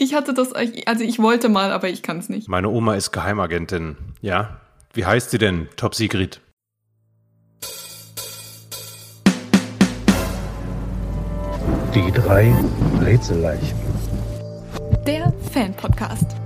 Ich hatte das, also ich wollte mal, aber ich kann es nicht. Meine Oma ist Geheimagentin. Ja? Wie heißt sie denn? Top Secret. Die drei Rätselleichen. Der Fan-Podcast.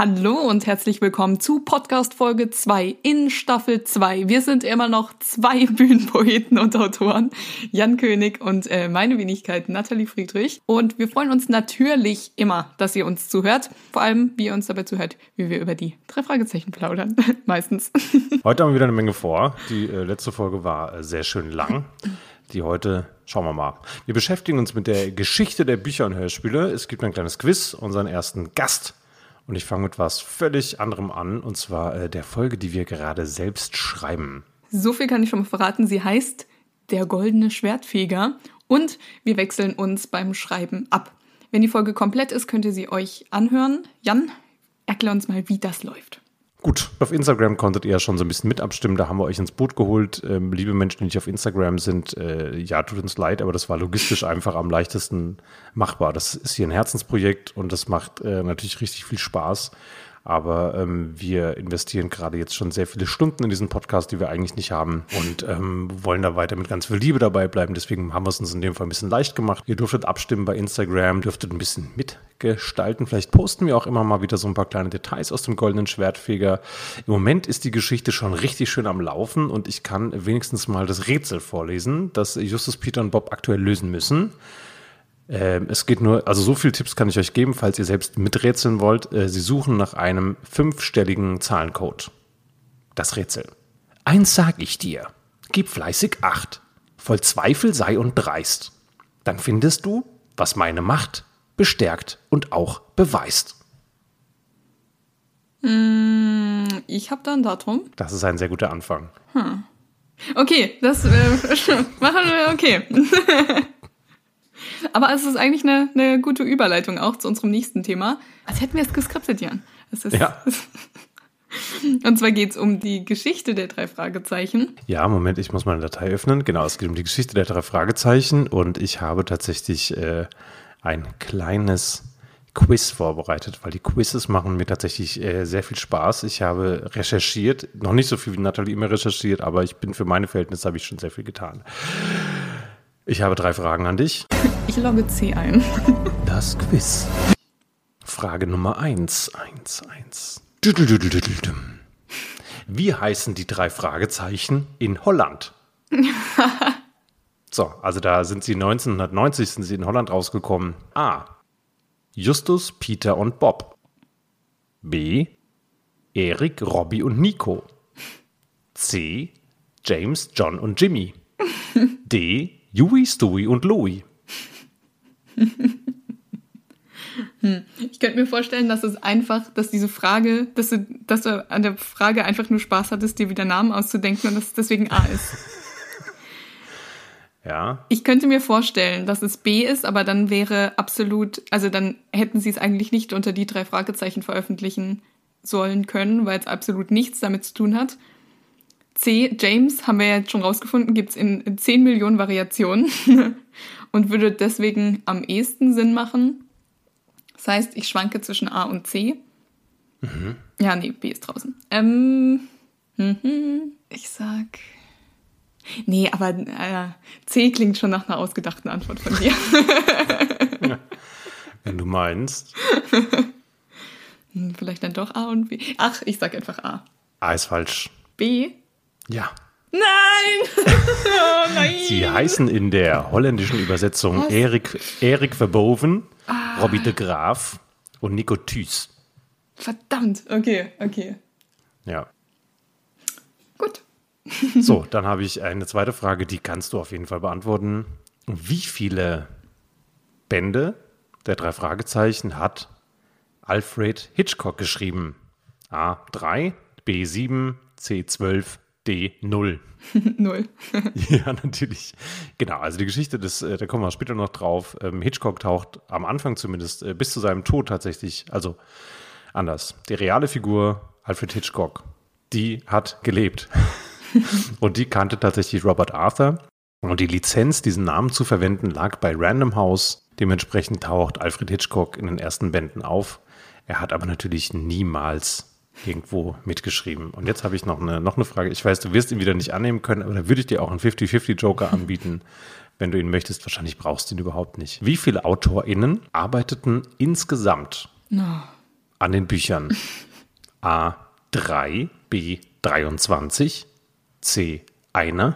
Hallo und herzlich willkommen zu Podcast Folge 2 in Staffel 2. Wir sind immer noch zwei Bühnenpoeten und Autoren, Jan König und äh, meine Wenigkeit Nathalie Friedrich. Und wir freuen uns natürlich immer, dass ihr uns zuhört. Vor allem, wie ihr uns dabei zuhört, wie wir über die drei Fragezeichen plaudern. Meistens. Heute haben wir wieder eine Menge vor. Die äh, letzte Folge war äh, sehr schön lang. Die heute Schauen wir mal. Wir beschäftigen uns mit der Geschichte der Bücher und Hörspiele. Es gibt ein kleines Quiz, unseren ersten Gast und ich fange mit was völlig anderem an, und zwar äh, der Folge, die wir gerade selbst schreiben. So viel kann ich schon mal verraten. Sie heißt Der goldene Schwertfeger und wir wechseln uns beim Schreiben ab. Wenn die Folge komplett ist, könnt ihr sie euch anhören. Jan, erklär uns mal, wie das läuft. Gut, auf Instagram konntet ihr ja schon so ein bisschen mit abstimmen. Da haben wir euch ins Boot geholt. Ähm, liebe Menschen, die nicht auf Instagram sind, äh, ja, tut uns leid, aber das war logistisch einfach am leichtesten machbar. Das ist hier ein Herzensprojekt und das macht äh, natürlich richtig viel Spaß. Aber ähm, wir investieren gerade jetzt schon sehr viele Stunden in diesen Podcast, die wir eigentlich nicht haben und ähm, wollen da weiter mit ganz viel Liebe dabei bleiben. Deswegen haben wir es uns in dem Fall ein bisschen leicht gemacht. Ihr dürftet abstimmen bei Instagram, dürftet ein bisschen mitgestalten. Vielleicht posten wir auch immer mal wieder so ein paar kleine Details aus dem goldenen Schwertfeger. Im Moment ist die Geschichte schon richtig schön am Laufen und ich kann wenigstens mal das Rätsel vorlesen, das Justus, Peter und Bob aktuell lösen müssen. Ähm, es geht nur, also so viele Tipps kann ich euch geben, falls ihr selbst miträtseln wollt. Äh, Sie suchen nach einem fünfstelligen Zahlencode. Das Rätsel. Eins sag ich dir. Gib fleißig Acht. Voll Zweifel sei und dreist. Dann findest du, was meine Macht bestärkt und auch beweist. Mm, ich habe da ein Datum. Das ist ein sehr guter Anfang. Hm. Okay, das äh, machen wir okay. Aber es ist eigentlich eine, eine gute Überleitung auch zu unserem nächsten Thema. Als hätten wir es geskriptet, Jan. Es ist, ja. Und zwar geht es um die Geschichte der drei Fragezeichen. Ja, Moment, ich muss meine Datei öffnen. Genau, es geht um die Geschichte der drei Fragezeichen und ich habe tatsächlich äh, ein kleines Quiz vorbereitet, weil die Quizzes machen mir tatsächlich äh, sehr viel Spaß. Ich habe recherchiert, noch nicht so viel wie Nathalie immer recherchiert, aber ich bin für meine Verhältnisse habe ich schon sehr viel getan. Ich habe drei Fragen an dich. Ich logge C ein. Das Quiz. Frage Nummer eins, eins, eins. Wie heißen die drei Fragezeichen in Holland? so, also da sind sie 1990 sind sie in Holland rausgekommen. A. Justus, Peter und Bob. B. Erik, Robbie und Nico. C. James, John und Jimmy. D. Yui, Stewie und Louie. Hm. Ich könnte mir vorstellen, dass es einfach, dass diese Frage, dass du, dass du an der Frage einfach nur Spaß hattest, dir wieder Namen auszudenken und dass es deswegen A ist. Ja. Ich könnte mir vorstellen, dass es B ist, aber dann wäre absolut, also dann hätten sie es eigentlich nicht unter die drei Fragezeichen veröffentlichen sollen können, weil es absolut nichts damit zu tun hat. C, James, haben wir ja jetzt schon rausgefunden, gibt es in 10 Millionen Variationen und würde deswegen am ehesten Sinn machen. Das heißt, ich schwanke zwischen A und C. Mhm. Ja, nee, B ist draußen. Ähm, mhm, ich sag. Nee, aber äh, C klingt schon nach einer ausgedachten Antwort von dir. ja, wenn du meinst. Hm, vielleicht dann doch A und B. Ach, ich sag einfach A. A ist falsch. B? Ja. Nein! oh, nein! Sie heißen in der holländischen Übersetzung Was? Erik, Erik Verboven, ah. Robbie de Graaf und Nico Thys. Verdammt, okay, okay. Ja. Gut. so, dann habe ich eine zweite Frage, die kannst du auf jeden Fall beantworten. Wie viele Bände der drei Fragezeichen hat Alfred Hitchcock geschrieben? A3, B7, C12, D0. Null. ja, natürlich. Genau, also die Geschichte, des, äh, da kommen wir später noch drauf. Ähm, Hitchcock taucht am Anfang zumindest äh, bis zu seinem Tod tatsächlich, also anders. Die reale Figur Alfred Hitchcock, die hat gelebt. Und die kannte tatsächlich Robert Arthur. Und die Lizenz, diesen Namen zu verwenden, lag bei Random House. Dementsprechend taucht Alfred Hitchcock in den ersten Bänden auf. Er hat aber natürlich niemals irgendwo mitgeschrieben. Und jetzt habe ich noch eine, noch eine Frage. Ich weiß, du wirst ihn wieder nicht annehmen können, aber da würde ich dir auch einen 50-50-Joker anbieten, wenn du ihn möchtest. Wahrscheinlich brauchst du ihn überhaupt nicht. Wie viele AutorInnen arbeiteten insgesamt No. an den Büchern? A. 3, B. 23, C. 1,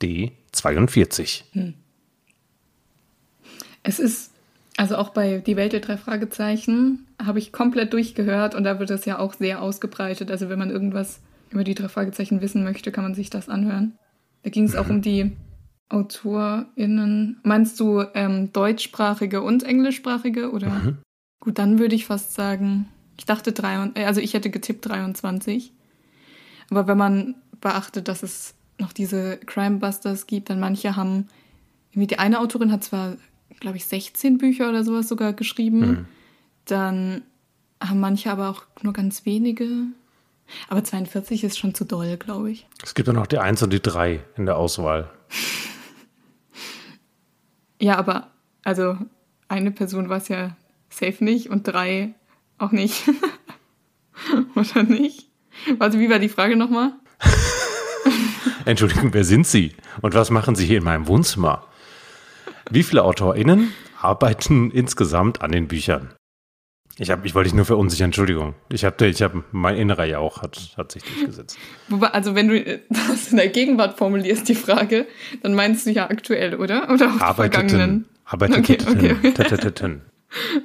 D. 42. Es ist, also auch bei Die Welt der drei Fragezeichen habe ich komplett durchgehört und da wird es ja auch sehr ausgebreitet. Also wenn man irgendwas über die drei Fragezeichen wissen möchte, kann man sich das anhören. Da ging es auch um die AutorInnen. Meinst du ähm, deutschsprachige und englischsprachige oder? Gut, dann würde ich fast sagen, ich dachte drei, und- äh, also ich hätte getippt 23. Aber wenn man beachtet, dass es noch diese Crime Busters gibt, dann manche haben, irgendwie die eine Autorin hat zwar, glaube ich, 16 Bücher oder sowas sogar geschrieben, dann haben manche aber auch nur ganz wenige. Aber 42 ist schon zu doll, glaube ich. Es gibt ja noch die 1 und die 3 in der Auswahl. Ja, aber also eine Person war es ja safe nicht und drei auch nicht. Oder nicht? Also wie war die Frage nochmal? Entschuldigung, wer sind Sie? Und was machen Sie hier in meinem Wohnzimmer? Wie viele AutorInnen arbeiten insgesamt an den Büchern? Ich, hab, ich wollte dich nur verunsichern, Entschuldigung. Ich habe, ich hab, mein innerer Jauch hat, hat sich durchgesetzt. Wobei, also wenn du äh, das in der Gegenwart formulierst, die Frage, dann meinst du ja aktuell, oder? Oder auch vergangenen? Arbeiteten. Okay, okay.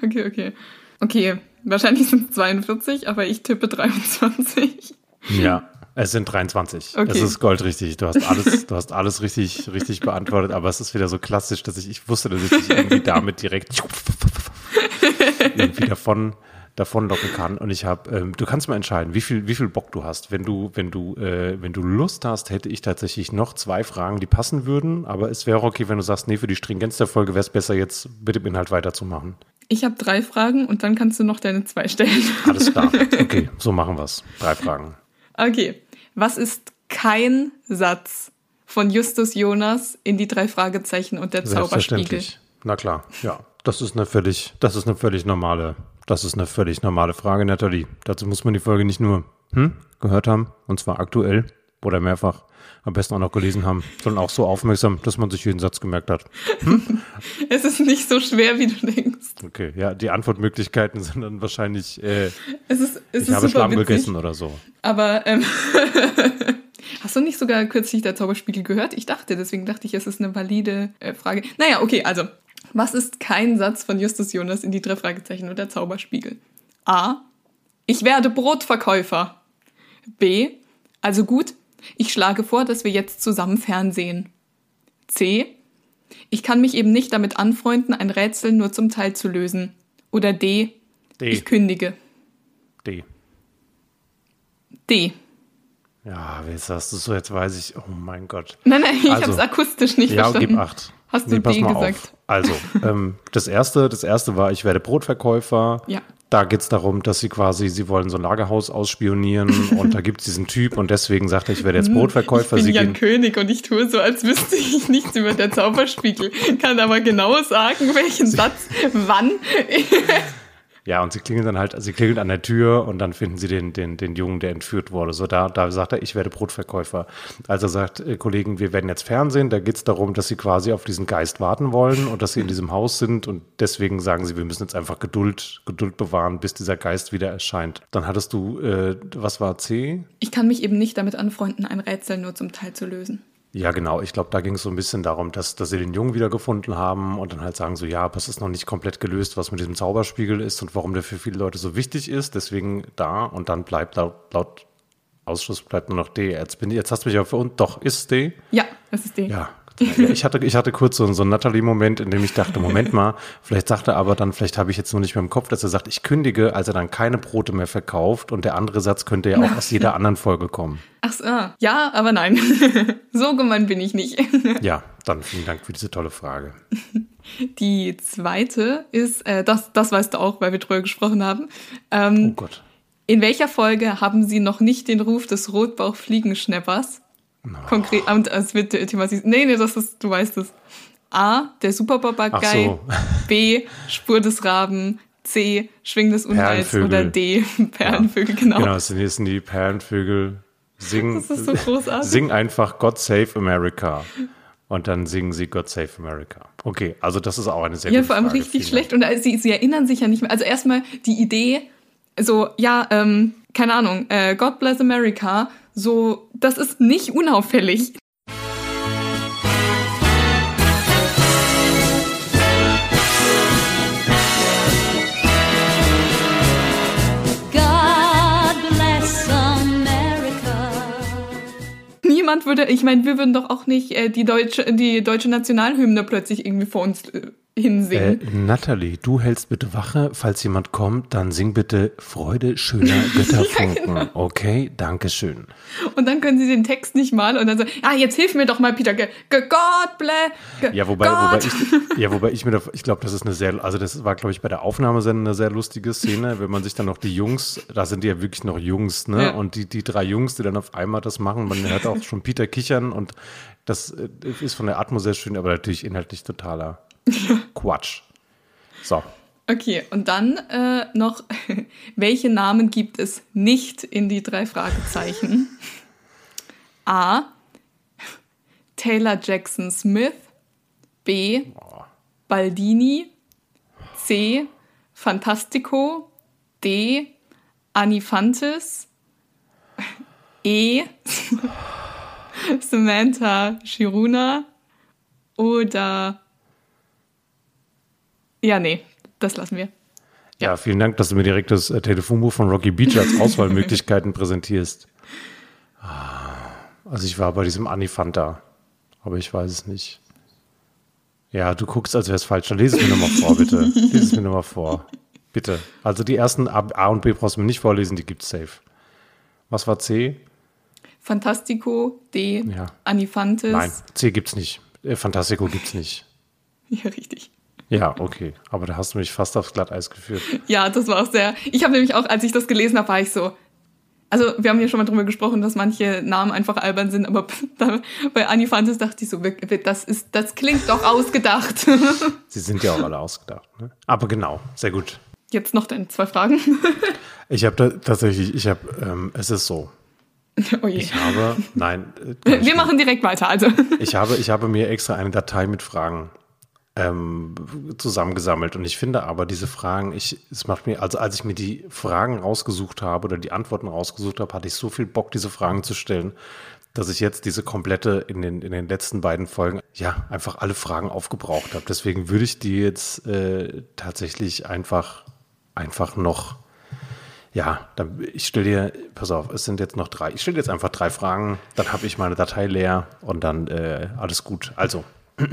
Okay, okay. Okay, wahrscheinlich sind es 42, aber ich tippe 23. Ja, es sind 23. Okay. Es ist goldrichtig. Du hast alles, du hast alles richtig, richtig beantwortet, aber es ist wieder so klassisch, dass ich, ich wusste, dass ich dich irgendwie damit direkt irgendwie davon, davon locken kann. Und ich habe, ähm, du kannst mal entscheiden, wie viel, wie viel Bock du hast. Wenn du, wenn du, äh, wenn du Lust hast, hätte ich tatsächlich noch zwei Fragen, die passen würden. Aber es wäre okay, wenn du sagst, nee, für die Stringenz der Folge wäre es besser, jetzt mit dem Inhalt weiterzumachen. Ich habe drei Fragen und dann kannst du noch deine zwei stellen. Alles klar. Okay, so machen wir's. Drei Fragen. Okay, was ist kein Satz von Justus Jonas in die drei Fragezeichen und der Zauberspiegel? Na klar, ja. Das ist eine völlig, das ist eine völlig normale, das ist eine völlig normale Frage, Nathalie. Dazu muss man die Folge nicht nur hm, gehört haben, und zwar aktuell oder mehrfach, am besten auch noch gelesen haben, sondern auch so aufmerksam, dass man sich jeden Satz gemerkt hat. Es ist nicht so schwer, wie du denkst. Okay, ja, die Antwortmöglichkeiten sind dann wahrscheinlich, äh, Es ist, es ich ist habe Schlamm witzig. gegessen oder so. Aber ähm, hast du nicht sogar kürzlich der Zauberspiegel gehört? Ich dachte, deswegen dachte ich, es ist eine valide äh, Frage. Naja, okay, also, was ist kein Satz von Justus Jonas in die drei Fragezeichen und der Zauberspiegel? A. Ich werde Brotverkäufer. B. Also gut, ich schlage vor, dass wir jetzt zusammen Fernsehen. C. Ich kann mich eben nicht damit anfreunden, ein Rätsel nur zum Teil zu lösen. Oder D. D. Ich kündige. D. D. Ja, wie sagst du so? Jetzt weiß ich, oh mein Gott. Nein, nein, ich Also, habe es akustisch nicht Ja, verstanden. gib acht. Hast du pass D mal gesagt? Auf. Also, ähm, das erste, das erste war, ich werde Brotverkäufer. Ja. Da geht es darum, dass sie quasi, sie wollen so ein Lagerhaus ausspionieren und da gibt es diesen Typ und deswegen sagt er, ich werde jetzt Brotverkäufer. Ich bin sie Jan gehen, König und ich tue so, als wüsste ich nichts über der Zauberspiegel. Kann aber genau sagen, welchen Satz, wann. ja, und sie klingeln dann halt, sie klingeln an der Tür und dann finden sie den, den, den Jungen, der entführt wurde. So, da, da sagt er, ich werde Brotverkäufer. Also sagt, äh, Kollegen, wir werden jetzt Fernsehen. Da geht es darum, dass sie quasi auf diesen Geist warten wollen und dass sie in diesem Haus sind und deswegen sagen sie, wir müssen jetzt einfach Geduld, Geduld bewahren, bis dieser Geist wieder erscheint. Dann hattest du, äh, was war C? Ich kann mich eben nicht damit anfreunden, ein Rätsel nur zum Teil zu lösen. Ja, genau. Ich glaube, da ging es so ein bisschen darum, dass, dass sie den Jungen wiedergefunden haben und dann halt sagen so, ja, aber es ist noch nicht komplett gelöst, was mit diesem Zauberspiegel ist und warum der für viele Leute so wichtig ist. Deswegen da und dann bleibt laut, laut Ausschuss bleibt nur noch D. Jetzt, bin, jetzt hast du mich aber für uns, doch, ist D? Ja, das ist D. Ja. Ich hatte, ich hatte kurz so, so einen Natalie-Moment, in dem ich dachte, Moment mal, vielleicht sagt er aber dann, vielleicht habe ich jetzt noch nicht mehr im Kopf, dass er sagt, ich kündige, als er dann keine Brote mehr verkauft und der andere Satz könnte ja auch aus jeder anderen Folge kommen. Ach so, ja, aber nein. so gemein bin ich nicht. Ja, dann vielen Dank für diese tolle Frage. Die zweite ist, äh, das, das weißt du auch, weil wir drüber gesprochen haben. Oh Ähm, Gott. in welcher Folge haben sie noch nicht den Ruf des Rotbauchfliegenschnappers? Konkret, und es wird thematisiert. Nee, nee, das ist, du weißt es. A, der Superpapagei. so. B, Spur des Raben. C, Schwing des Unheils. Oder D, Perlenvögel, genau. Genau, das sind, die Perlenvögel. Sing, Das ist so großartig. Sing einfach God Save America. Und dann singen sie God Save America. Okay, also das ist auch eine sehr Ja, vor allem Frage. richtig schlecht. Und äh, sie, sie erinnern sich ja nicht mehr. Also erstmal die Idee, so, ja, ähm, keine Ahnung, äh, God bless America, so, das ist nicht unauffällig. Niemand würde, ich meine, wir würden doch auch nicht äh, die deutsche, die deutsche Nationalhymne plötzlich irgendwie vor uns äh, Äh, hinsingen. Natalie, du hältst bitte Wache. Falls jemand kommt, dann sing bitte Freude schöner Götterfunken. genau. Okay, Dankeschön. Und dann können sie den Text nicht mal und dann so, ah, jetzt hilf mir doch mal, Peter. Ge ge God bless. Ge Ja, wobei, wobei ich, ja, wobei ich mir, da, ich glaube, das ist eine sehr, also das war, glaube ich, bei der Aufnahmesendung eine sehr lustige Szene, wenn man sich dann noch die Jungs, da sind die ja wirklich noch Jungs, ne? Ja. Und die, die drei Jungs, die dann auf einmal das machen, man hört auch schon Peter kichern und das äh, ist von der Atmo sehr schön, aber natürlich inhaltlich totaler Quatsch. So. Okay, und dann äh, noch, welche Namen gibt es nicht in die drei Fragezeichen? A. Taylor Jackson Smith. B. Baldini. C. Fantastico. D. Anifantis. E. Samantha Shiruna. Oder. Ja, nee, das lassen wir. Ja, vielen Dank, dass du mir direkt das äh, Telefonbuch von Rocky Beach als Auswahlmöglichkeiten präsentierst. Ah, Also ich war bei diesem Anifanta, aber ich weiß es nicht. Ja, du guckst, als wäre es falsch. Dann lese es mir nochmal vor, bitte. Lese es mir nochmal vor. Bitte. Also die ersten A, A und B brauchst du mir nicht vorlesen, die gibt's safe. Was war C? Fantastico, D. Ja. Anifantis. Nein, C gibt's nicht. Äh, Fantastico gibt's nicht. Ja, richtig. Ja, okay. Aber da hast du mich fast aufs Glatteis geführt. Ja, das war auch sehr. Ich habe nämlich auch, als ich das gelesen habe, war ich so. Also, wir haben ja schon mal drüber gesprochen, dass manche Namen einfach albern sind, aber da, bei Anifantis dachte ich so, das ist, das klingt doch ausgedacht. Sie sind ja auch alle ausgedacht. Ne? Aber genau, sehr gut. Jetzt noch deine zwei Fragen. Ich habe da, tatsächlich, ich habe, ähm, es ist so. oh. Ich habe, nein, äh, Wir machen direkt weiter, also. ich habe, ich habe mir extra eine Datei mit Fragen ähm, zusammengesammelt und ich finde aber diese Fragen, ich, es macht mir, also als ich mir die Fragen rausgesucht habe oder die Antworten rausgesucht habe, hatte ich so viel Bock, diese Fragen zu stellen, dass ich jetzt diese komplette in den, in den letzten beiden Folgen, ja, einfach alle Fragen aufgebraucht habe. Deswegen würde ich die jetzt äh, tatsächlich einfach, einfach noch ja, dann, ich stelle dir, pass auf, es sind jetzt noch drei. Ich stelle jetzt einfach drei Fragen, dann habe ich meine Datei leer und dann äh, alles gut. Also,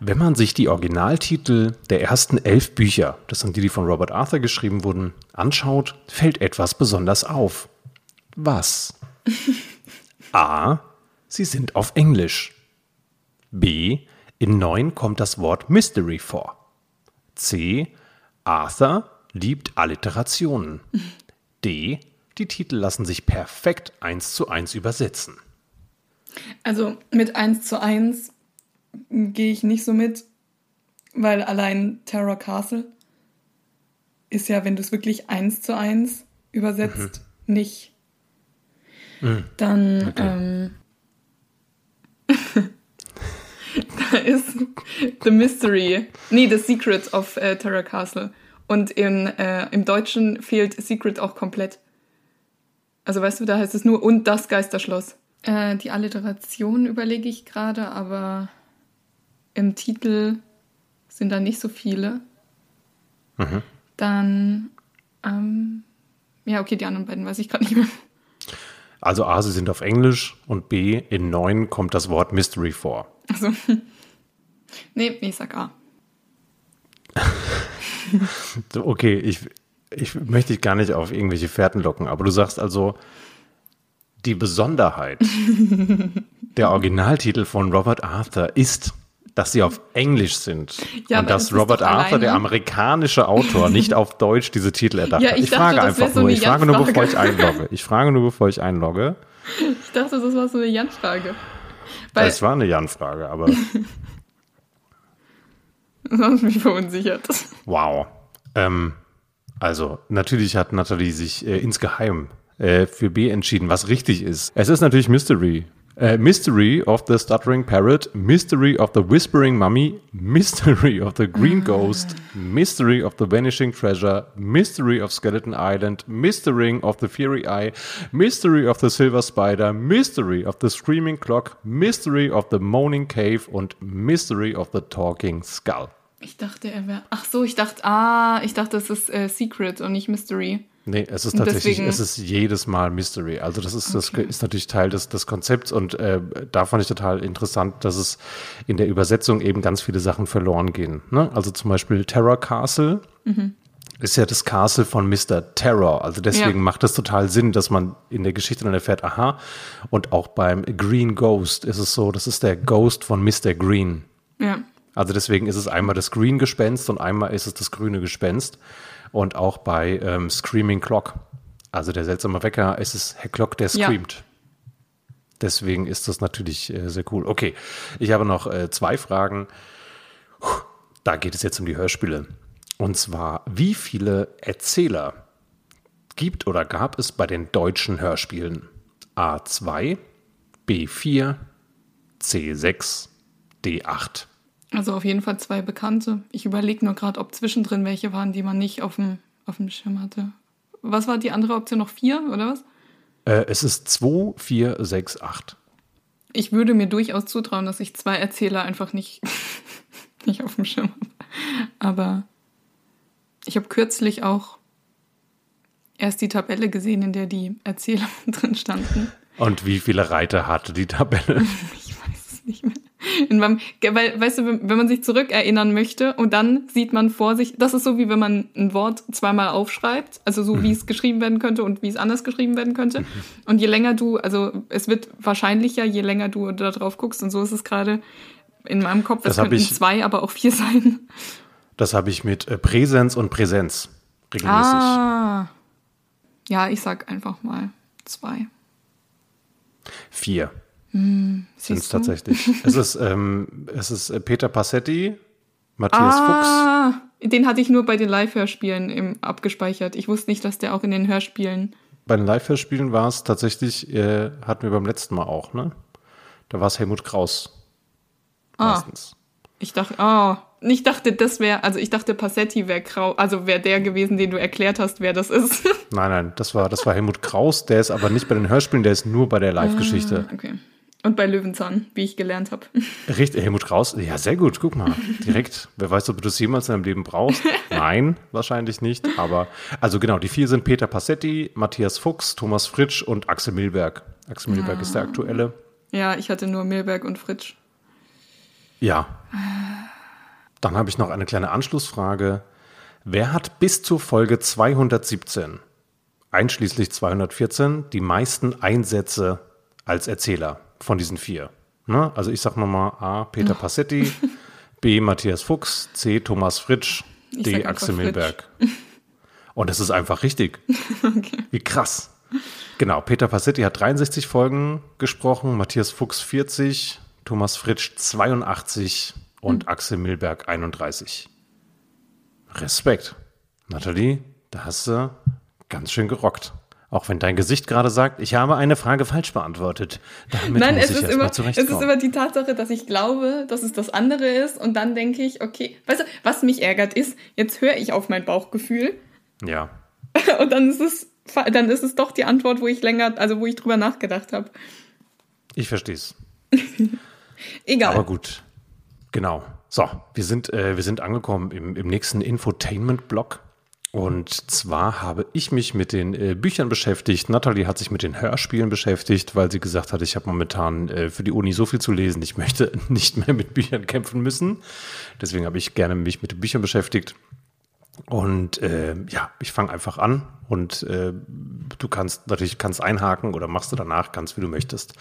wenn man sich die Originaltitel der ersten elf Bücher, das sind die, die von Robert Arthur geschrieben wurden, anschaut, fällt etwas besonders auf. Was? A. Sie sind auf Englisch. B. In neun kommt das Wort Mystery vor. C. Arthur liebt Alliterationen. D. Die Titel lassen sich perfekt eins zu eins übersetzen. Also mit 1 zu 1 gehe ich nicht so mit, weil allein Terror Castle ist ja, wenn du es wirklich 1 zu 1 übersetzt, nicht. Dann ähm, da ist The Mystery, nee, The Secret of äh, Terror Castle. Und in, äh, im Deutschen fehlt Secret auch komplett. Also weißt du, da heißt es nur und das Geisterschloss. Äh, die Alliteration überlege ich gerade, aber im Titel sind da nicht so viele. Dann, ähm, ja, okay, die anderen beiden weiß ich gerade nicht mehr. Also A, sie sind auf Englisch und B, in neun kommt das Wort Mystery vor. Also, nee, ich sag A. Okay, ich, ich möchte dich gar nicht auf irgendwelche Fährten locken, aber du sagst also, die Besonderheit der Originaltitel von Robert Arthur ist, dass sie auf Englisch sind. Ja, und dass das Robert Arthur, alleine- der amerikanische Autor, nicht auf Deutsch diese Titel erdacht Ja, hat. ich Ich dachte, frage einfach so nur, ich frage nur, bevor ich einlogge. Ich frage nur, bevor ich einlogge. Ich dachte, das war so eine Jan-Frage. Es war eine Jan-Frage, aber das hat mich verunsichert. wow. Ähm, also, natürlich hat Nathalie sich äh, insgeheim äh, für B entschieden, was richtig ist. Es ist natürlich Mystery. Äh, Mystery of the Stuttering Parrot, Mystery of the Whispering Mummy, Mystery of the Green Ghost, Mystery of the Vanishing Treasure, Mystery of Skeleton Island, Mystery of the Fiery Eye, Mystery of the Silver Spider, Mystery of the Screaming Clock, Mystery of the Moaning Cave und Mystery of the Talking Skull. Ich dachte, er wäre. Ach so, ich dachte, ah, ich dachte, es ist äh, Secret und nicht Mystery. Nee, es ist tatsächlich, deswegen- es ist jedes Mal Mystery. Also das ist, das Okay. ist natürlich Teil des, des Konzepts und äh, da fand ich total interessant, dass es in der Übersetzung eben ganz viele Sachen verloren gehen. Ne? Also zum Beispiel Terror Castle ist ja das Castle von Mr. Terror. Also deswegen Ja. macht es total Sinn, dass man in der Geschichte dann erfährt, aha, und auch beim Green Ghost ist es so, das ist der Ghost von Mr. Green. Ja. Also deswegen ist es einmal das Green-Gespenst und einmal ist es das grüne Gespenst. Und auch bei ähm, Screaming Clock, also der seltsame Wecker, ist es Herr Clock, der Ja. screamt. Deswegen ist das natürlich äh, sehr cool. Okay, ich habe noch äh, zwei Fragen. Puh, Da geht es jetzt um die Hörspiele. Und zwar, wie viele Erzähler gibt oder gab es bei den deutschen Hörspielen? A2, B4, C6, D8. Also auf jeden Fall zwei Bekannte. Ich überlege nur gerade, ob zwischendrin welche waren, die man nicht auf dem, auf dem Schirm hatte. Was war die andere Option noch? Vier oder was? Äh, es ist 2, 4, 6, 8. Ich würde mir durchaus zutrauen, dass ich zwei Erzähler einfach nicht, nicht auf dem Schirm habe. Aber ich habe kürzlich auch erst die Tabelle gesehen, in der die Erzähler drin standen. Und wie viele Reiter hatte die Tabelle? Ich weiß es nicht mehr. In meinem, weil, weißt du, wenn man sich zurückerinnern möchte und dann sieht man vor sich, das ist so wie wenn man ein Wort zweimal aufschreibt, also so wie es geschrieben werden könnte und wie es anders geschrieben werden könnte. Und je länger du, also es wird wahrscheinlicher, je länger du da drauf guckst und so ist es gerade in meinem Kopf, es könnten ich- zwei, aber auch vier sein. Das habe ich mit äh, Präsenz und Präsenz regelmäßig. Ah. Ja, ich sag einfach mal zwei. Vier sind es tatsächlich. es ist, ähm, es ist äh, Peter Passetti, Matthias Fuchs. Ah, den hatte ich nur bei den Live-Hörspielen abgespeichert. Ich wusste nicht, dass der auch in den Hörspielen. Bei den Live-Hörspielen war es tatsächlich, äh, hatten wir beim letzten Mal auch, ne? Da war es Helmut Kraus. Ah. Meistens. Ich dachte, oh, ich dachte, das wäre, also ich dachte, Passetti wäre grau, also wäre der gewesen, den du erklärt hast, wer das ist. Nein, nein, das war, das war Helmut Kraus. Der ist aber nicht bei den Hörspielen, der ist nur bei der Live-Geschichte. okay. Und bei Löwenzahn, wie ich gelernt habe. Richtig, Helmut Kraus. Ja, sehr gut. Guck mal, direkt. Wer weiß, ob du das jemals in deinem Leben brauchst? Nein, wahrscheinlich nicht. Aber, also genau, die vier sind Peter Passetti, Matthias Fuchs, Thomas Fritsch und Axel Milberg. Axel Milberg ist der aktuelle. Ja, ich hatte nur Milberg und Fritsch. Ja. Dann habe ich noch eine kleine Anschlussfrage. Wer hat bis zur Folge 217, einschließlich 214, die meisten Einsätze als Erzähler von diesen vier? Ne? Also ich sage nochmal A. Peter Passetti, B. Matthias Fuchs, C. Thomas Fritsch, Ich D. sag Axel. Milberg. Und das ist einfach richtig. Wie krass. Genau, Peter Passetti hat 63 Folgen gesprochen, Matthias Fuchs 40, Thomas Fritsch 82 und Hm. Axel Milberg 31. Respekt. Nathalie, da hast du ganz schön gerockt. Auch wenn dein Gesicht gerade sagt, ich habe eine Frage falsch beantwortet. Damit Nein, muss es ich ist, immer, es ist immer die Tatsache, dass ich glaube, dass es das andere ist und dann denke ich, okay, weißt du, was mich ärgert ist, jetzt höre ich auf mein Bauchgefühl ja. und dann ist es, dann ist es doch die Antwort, wo ich länger, also wo ich drüber nachgedacht habe. Ich verstehe es. Egal. Aber gut. Genau. So, wir sind, äh, wir sind angekommen im, im nächsten Infotainment-Block. Und zwar habe ich mich mit den äh, Büchern beschäftigt. Natalie hat sich mit den Hörspielen beschäftigt, weil sie gesagt hat, ich habe momentan äh, für die Uni so viel zu lesen, ich möchte nicht mehr mit Büchern kämpfen müssen. Deswegen habe ich gerne mich mit Büchern beschäftigt. Und äh, ja, ich fange einfach an und äh, du kannst natürlich kannst einhaken oder machst du danach ganz wie du möchtest.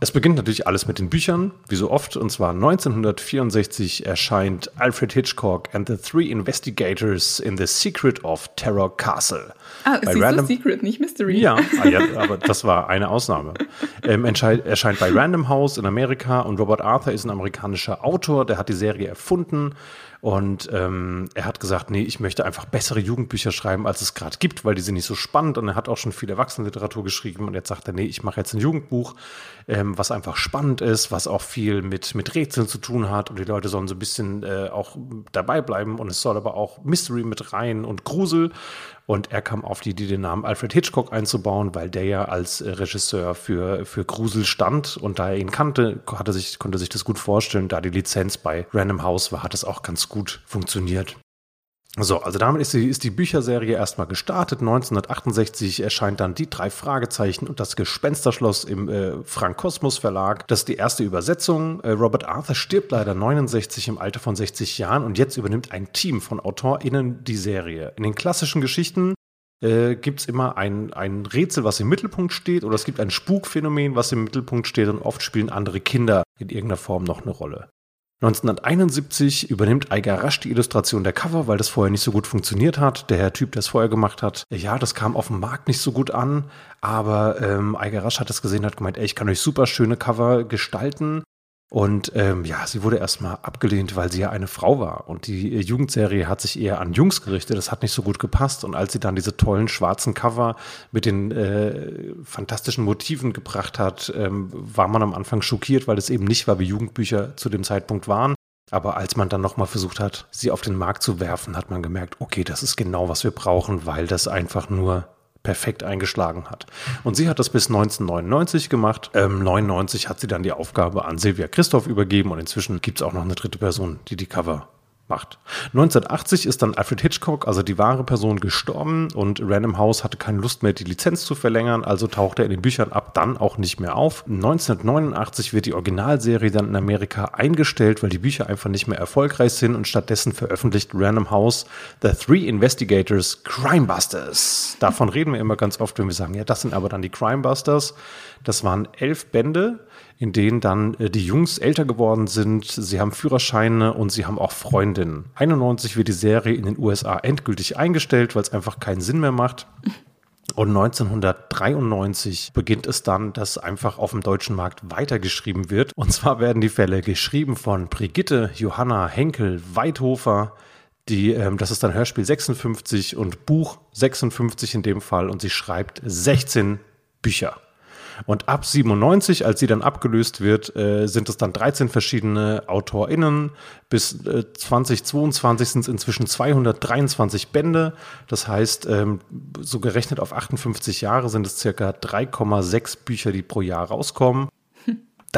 Es beginnt natürlich alles mit den Büchern, wie so oft, und zwar 1964 erscheint Alfred Hitchcock and the Three Investigators in the Secret of Terror Castle. Ah, Bei Random- du Secret, nicht Mystery. Ja, ah, ja, aber das war eine Ausnahme. Ähm, erscheint bei Random House in Amerika und Robert Arthur ist ein amerikanischer Autor, der hat die Serie erfunden und ähm, er hat gesagt, nee, ich möchte einfach bessere Jugendbücher schreiben, als es gerade gibt, weil die sind nicht so spannend und er hat auch schon viel Erwachsenenliteratur geschrieben und jetzt sagt er, nee, ich mache jetzt ein Jugendbuch, ähm, was einfach spannend ist, was auch viel mit, mit Rätseln zu tun hat und die Leute sollen so ein bisschen äh, auch dabei bleiben und es soll aber auch Mystery mit rein und Grusel und er kam auf die Idee, den Namen Alfred Hitchcock einzubauen, weil der ja als äh, Regisseur für, für Grusel stand. Und da er ihn kannte, hatte sich, konnte sich das gut vorstellen. Da die Lizenz bei Random House war, hat es auch ganz gut funktioniert. So, also damit ist die, ist die Bücherserie erstmal gestartet. 1968 erscheint dann die drei Fragezeichen und das Gespensterschloss im äh, Frank Kosmos Verlag. Das ist die erste Übersetzung. Äh, Robert Arthur stirbt leider 69 im Alter von 60 Jahren und jetzt übernimmt ein Team von AutorInnen die Serie. In den klassischen Geschichten äh, gibt es immer ein, ein Rätsel, was im Mittelpunkt steht, oder es gibt ein Spukphänomen, was im Mittelpunkt steht, und oft spielen andere Kinder in irgendeiner Form noch eine Rolle. 1971 übernimmt Eiger rasch die Illustration der Cover, weil das vorher nicht so gut funktioniert hat. Der Typ, der es vorher gemacht hat, ja, das kam auf dem Markt nicht so gut an, aber ähm, Eiger rasch hat es gesehen, hat gemeint, ey, ich kann euch super schöne Cover gestalten. Und ähm, ja, sie wurde erstmal abgelehnt, weil sie ja eine Frau war. Und die äh, Jugendserie hat sich eher an Jungs gerichtet. Das hat nicht so gut gepasst. Und als sie dann diese tollen schwarzen Cover mit den äh, fantastischen Motiven gebracht hat, ähm, war man am Anfang schockiert, weil es eben nicht war, wie Jugendbücher zu dem Zeitpunkt waren. Aber als man dann nochmal versucht hat, sie auf den Markt zu werfen, hat man gemerkt, okay, das ist genau, was wir brauchen, weil das einfach nur perfekt eingeschlagen hat. Und sie hat das bis 1999 gemacht. Ähm, 99 hat sie dann die Aufgabe an Silvia Christoph übergeben und inzwischen gibt es auch noch eine dritte Person, die die Cover macht. 1980 ist dann Alfred Hitchcock, also die wahre Person, gestorben und Random House hatte keine Lust mehr, die Lizenz zu verlängern, also taucht er in den Büchern ab dann auch nicht mehr auf. 1989 wird die Originalserie dann in Amerika eingestellt, weil die Bücher einfach nicht mehr erfolgreich sind und stattdessen veröffentlicht Random House The Three Investigators Crimebusters. Davon reden wir immer ganz oft, wenn wir sagen, ja, das sind aber dann die Crimebusters. Das waren elf Bände, in denen dann äh, die Jungs älter geworden sind. Sie haben Führerscheine und sie haben auch Freundinnen. 91 wird die Serie in den USA endgültig eingestellt, weil es einfach keinen Sinn mehr macht. Und 1993 beginnt es dann, dass einfach auf dem deutschen Markt weitergeschrieben wird. Und zwar werden die Fälle geschrieben von Brigitte, Johanna Henkel, Weidhofer. Die, ähm, das ist dann Hörspiel 56 und Buch 56 in dem Fall. Und sie schreibt 16 Bücher. Und ab 97, als sie dann abgelöst wird, äh, sind es dann 13 verschiedene AutorInnen. Bis äh, 2022 sind es inzwischen 223 Bände. Das heißt, ähm, so gerechnet auf 58 Jahre sind es circa 3,6 Bücher, die pro Jahr rauskommen.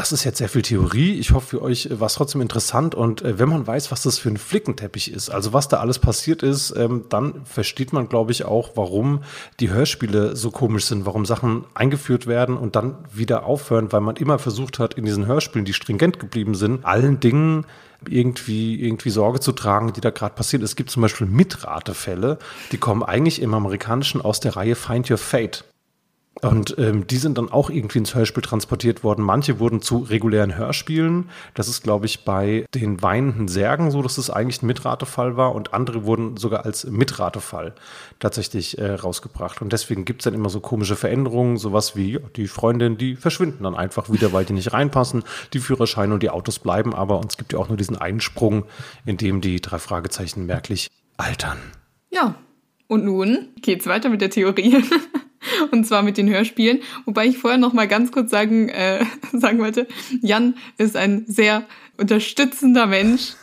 Das ist jetzt sehr viel Theorie. Ich hoffe, für euch war es trotzdem interessant. Und äh, wenn man weiß, was das für ein Flickenteppich ist, also was da alles passiert ist, ähm, dann versteht man, glaube ich, auch, warum die Hörspiele so komisch sind, warum Sachen eingeführt werden und dann wieder aufhören, weil man immer versucht hat, in diesen Hörspielen, die stringent geblieben sind, allen Dingen irgendwie, irgendwie Sorge zu tragen, die da gerade passiert. Es gibt zum Beispiel Mitratefälle, die kommen eigentlich im Amerikanischen aus der Reihe Find Your Fate. Und ähm, die sind dann auch irgendwie ins Hörspiel transportiert worden. Manche wurden zu regulären Hörspielen. Das ist, glaube ich, bei den weinenden Särgen so, dass es eigentlich ein Mitratefall war. Und andere wurden sogar als Mitratefall tatsächlich äh, rausgebracht. Und deswegen gibt es dann immer so komische Veränderungen. Sowas wie ja, die Freundin, die verschwinden dann einfach wieder, weil die nicht reinpassen. Die Führerscheine und die Autos bleiben aber. Und es gibt ja auch nur diesen einen Sprung, in dem die drei Fragezeichen merklich altern. Ja, und nun geht's weiter mit der Theorie. Und zwar mit den Hörspielen. Wobei ich vorher noch mal ganz kurz sagen, äh, sagen wollte, Jan ist ein sehr unterstützender Mensch.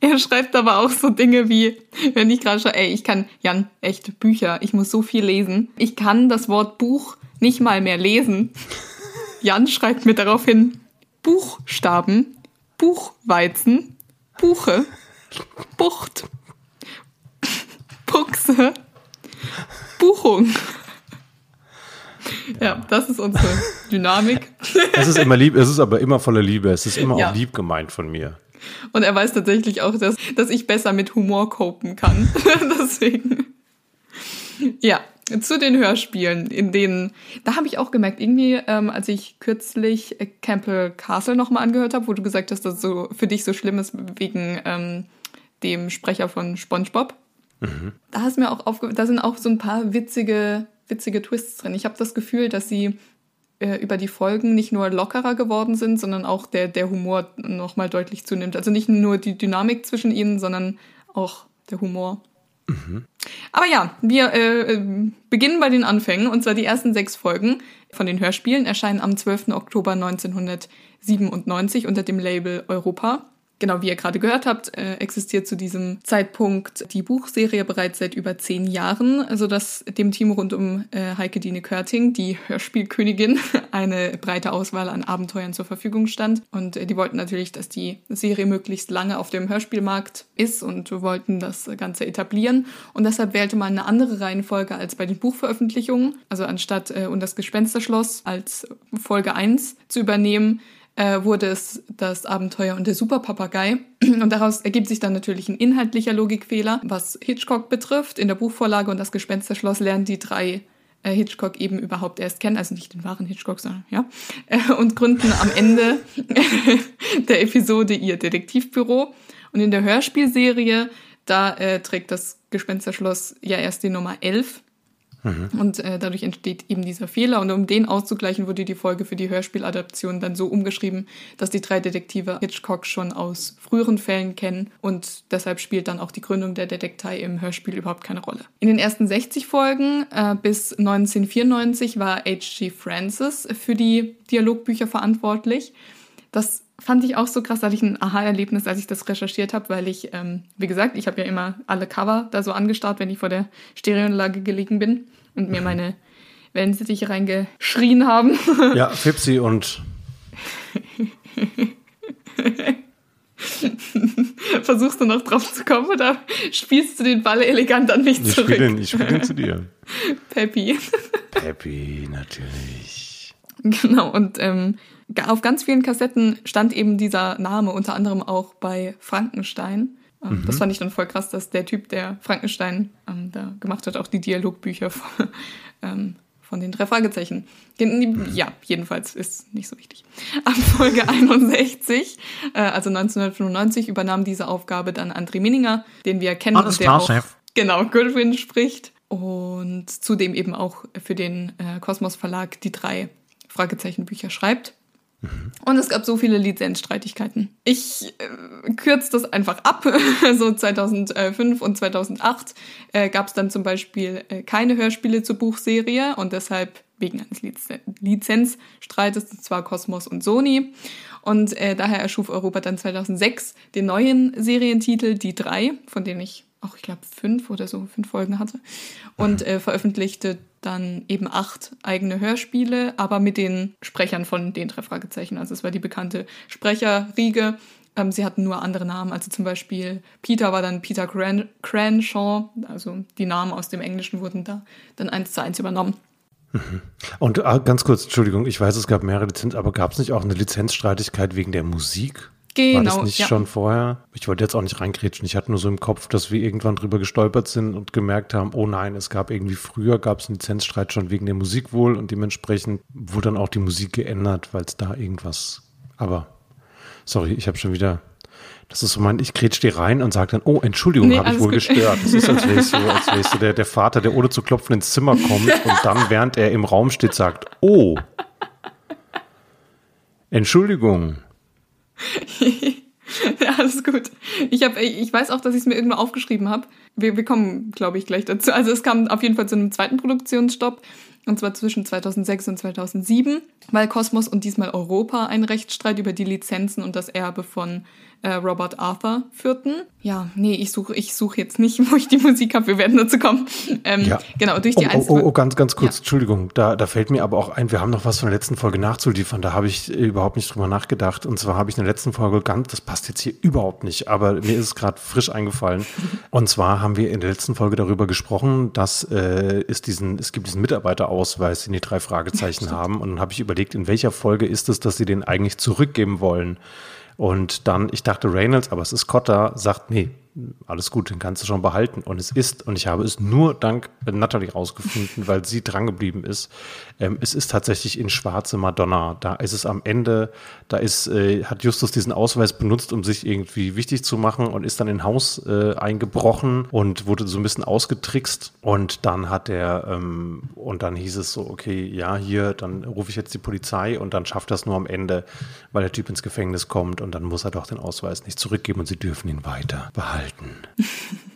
Er schreibt aber auch so Dinge wie, wenn ich gerade schaue, ey, ich kann, Jan, echt Bücher, ich muss so viel lesen. Ich kann das Wort Buch nicht mal mehr lesen. Jan schreibt mir daraufhin Buchstaben, Buchweizen, Buche, Bucht, Buchse, Buchung. Ja, das ist unsere Dynamik. Es ist immer lieb, es ist aber immer voller Liebe. Es ist immer Ja. auch lieb gemeint von mir. Und er weiß tatsächlich auch, dass, dass ich besser mit Humor copen kann. Deswegen. Ja, zu den Hörspielen, in denen, da habe ich auch gemerkt, irgendwie, ähm, als ich kürzlich Campbell Castle nochmal angehört habe, wo du gesagt hast, dass das so für dich so schlimm ist wegen ähm, dem Sprecher von SpongeBob. Da ist mir auch aufge da sind auch so ein paar witzige, witzige Twists drin. Ich habe das Gefühl, dass sie äh, über die Folgen nicht nur lockerer geworden sind, sondern auch der, der Humor nochmal deutlich zunimmt. Also nicht nur die Dynamik zwischen ihnen, sondern auch der Humor. Aber ja, wir äh, äh, beginnen bei den Anfängen und zwar die ersten sechs Folgen von den Hörspielen erscheinen am 12. Oktober 1997 unter dem Label Europa. Genau, wie ihr gerade gehört habt, äh, existiert zu diesem Zeitpunkt die Buchserie bereits seit über zehn Jahren, sodass dem Team rund um äh, Heike Dine Körting, die Hörspielkönigin, eine breite Auswahl an Abenteuern zur Verfügung stand. Und äh, die wollten natürlich, dass die Serie möglichst lange auf dem Hörspielmarkt ist und wollten das Ganze etablieren. Und deshalb wählte man eine andere Reihenfolge als bei den Buchveröffentlichungen. Also anstatt Und das Gespensterschloss als Folge 1 zu übernehmen, äh, wurde es das Abenteuer und der Superpapagei. Und daraus ergibt sich dann natürlich ein inhaltlicher Logikfehler, was Hitchcock betrifft. In der Buchvorlage und das Gespensterschloss lernen die drei äh, Hitchcock eben überhaupt erst kennen, also nicht den wahren Hitchcock, sondern ja, äh, und gründen am Ende der Episode ihr Detektivbüro. Und in der Hörspielserie, da äh, trägt das Gespensterschloss ja erst die Nummer 11. Und äh, dadurch entsteht eben dieser Fehler. Und um den auszugleichen, wurde die Folge für die Hörspieladaption dann so umgeschrieben, dass die drei Detektive Hitchcock schon aus früheren Fällen kennen. Und deshalb spielt dann auch die Gründung der Detektei im Hörspiel überhaupt keine Rolle. In den ersten 60 Folgen äh, bis 1994 war H.G. Francis für die Dialogbücher verantwortlich. Das fand ich auch so krass, hatte ich ein Aha-Erlebnis, als ich das recherchiert habe, weil ich, ähm, wie gesagt, ich habe ja immer alle Cover da so angestarrt, wenn ich vor der Stereoanlage gelegen bin und mir meine Wellensittiche reingeschrien haben. Ja, Fipsi und Versuchst du noch drauf zu kommen oder spielst du den Ball elegant an mich ich zurück? spiele ihn, ich spiel ihn zu dir. Peppy. Peppy, natürlich. Genau, und ähm, auf ganz vielen Kassetten stand eben dieser Name, unter anderem auch bei Frankenstein. Ähm, Das fand ich dann voll krass, dass der Typ, der Frankenstein ähm, da gemacht hat, auch die Dialogbücher von, ähm, von den drei Fragezeichen. Ja, jedenfalls ist nicht so wichtig. Ab Folge 61, äh, also 1995, übernahm diese Aufgabe dann André Minninger, den wir kennen Alles und der klar, auch Chef. genau Goodwin spricht und zudem eben auch für den äh, Kosmos Verlag die drei Fragezeichenbücher schreibt. Und es gab so viele Lizenzstreitigkeiten. Ich äh, kürze das einfach ab. so 2005 und 2008 äh, gab es dann zum Beispiel äh, keine Hörspiele zur Buchserie und deshalb wegen eines Lizen Lizenzstreites, und zwar Cosmos und Sony. Und äh, daher erschuf Europa dann 2006 den neuen Serientitel Die drei, von denen ich auch, ich glaube, fünf oder so, fünf Folgen hatte. Und äh, veröffentlichte dann eben acht eigene Hörspiele, aber mit den Sprechern von den drei Fragezeichen. Also es war die bekannte Sprecherriege. Ähm, sie hatten nur andere Namen. Also zum Beispiel Peter war dann Peter Cran Cranshaw. Also die Namen aus dem Englischen wurden da dann eins zu eins übernommen. Und ah, ganz kurz, Entschuldigung, ich weiß, es gab mehrere Lizenzen, aber gab es nicht auch eine Lizenzstreitigkeit wegen der Musik? War das Genau, nicht ja. schon vorher? Ich wollte jetzt auch nicht reingrätschen. Ich hatte nur so im Kopf, dass wir irgendwann drüber gestolpert sind und gemerkt haben, oh nein, es gab irgendwie früher, gab es einen Lizenzstreit schon wegen der Musik wohl und dementsprechend wurde dann auch die Musik geändert, weil es da irgendwas. Aber, sorry, ich habe schon wieder. Das ist so mein, ich grätsch dir rein und sage dann, oh, Entschuldigung, Nee, habe ich wohl gut. gestört. Das ist, als wäre ich so, als wäre ich so der, der Vater, der ohne zu klopfen ins Zimmer kommt und dann, während er im Raum steht, sagt, oh, Entschuldigung. Ja, alles gut. Ich, hab, ich weiß auch, dass ich es mir irgendwo aufgeschrieben habe. Wir, wir kommen, glaube ich, gleich dazu. Also es kam auf jeden Fall zu einem zweiten Produktionsstopp. Und zwar zwischen 2006 und 2007, weil Kosmos und diesmal Europa einen Rechtsstreit über die Lizenzen und das Erbe von äh, Robert Arthur führten. Ja, nee, ich suche ich such jetzt nicht, wo ich die Musik habe. Wir werden dazu kommen. Ähm, Ja. Genau, durch Oh, die oh, einzelnen... oh, oh, ganz, ganz kurz, Ja. Entschuldigung, da, da fällt mir aber auch ein, wir haben noch was von der letzten Folge nachzuliefern, da habe ich äh, überhaupt nicht drüber nachgedacht. Und zwar habe ich in der letzten Folge ganz, das passt jetzt hier überhaupt nicht, aber mir ist es gerade frisch eingefallen. Und zwar haben wir in der letzten Folge darüber gesprochen, dass äh, es diesen, es gibt diesen Mitarbeiterausweis, den die drei Fragezeichen haben. Und dann habe ich überlegt, in welcher Folge ist es, dass sie den eigentlich zurückgeben wollen. Und dann, ich dachte Reynolds, aber es ist Cotta, sagt, nee, alles gut, den kannst du schon behalten. Und es ist, und ich habe es nur dank Natalie rausgefunden, weil sie drangeblieben ist. Ähm, es ist tatsächlich in schwarze Madonna. Da ist es am Ende, da ist, äh, hat Justus diesen Ausweis benutzt, um sich irgendwie wichtig zu machen und ist dann in Haus äh, eingebrochen und wurde so ein bisschen ausgetrickst. Und dann hat er, ähm, und dann hieß es so, okay, ja, hier, dann rufe ich jetzt die Polizei und dann schafft das nur am Ende, weil der Typ ins Gefängnis kommt und dann muss er doch den Ausweis nicht zurückgeben und sie dürfen ihn weiter behalten.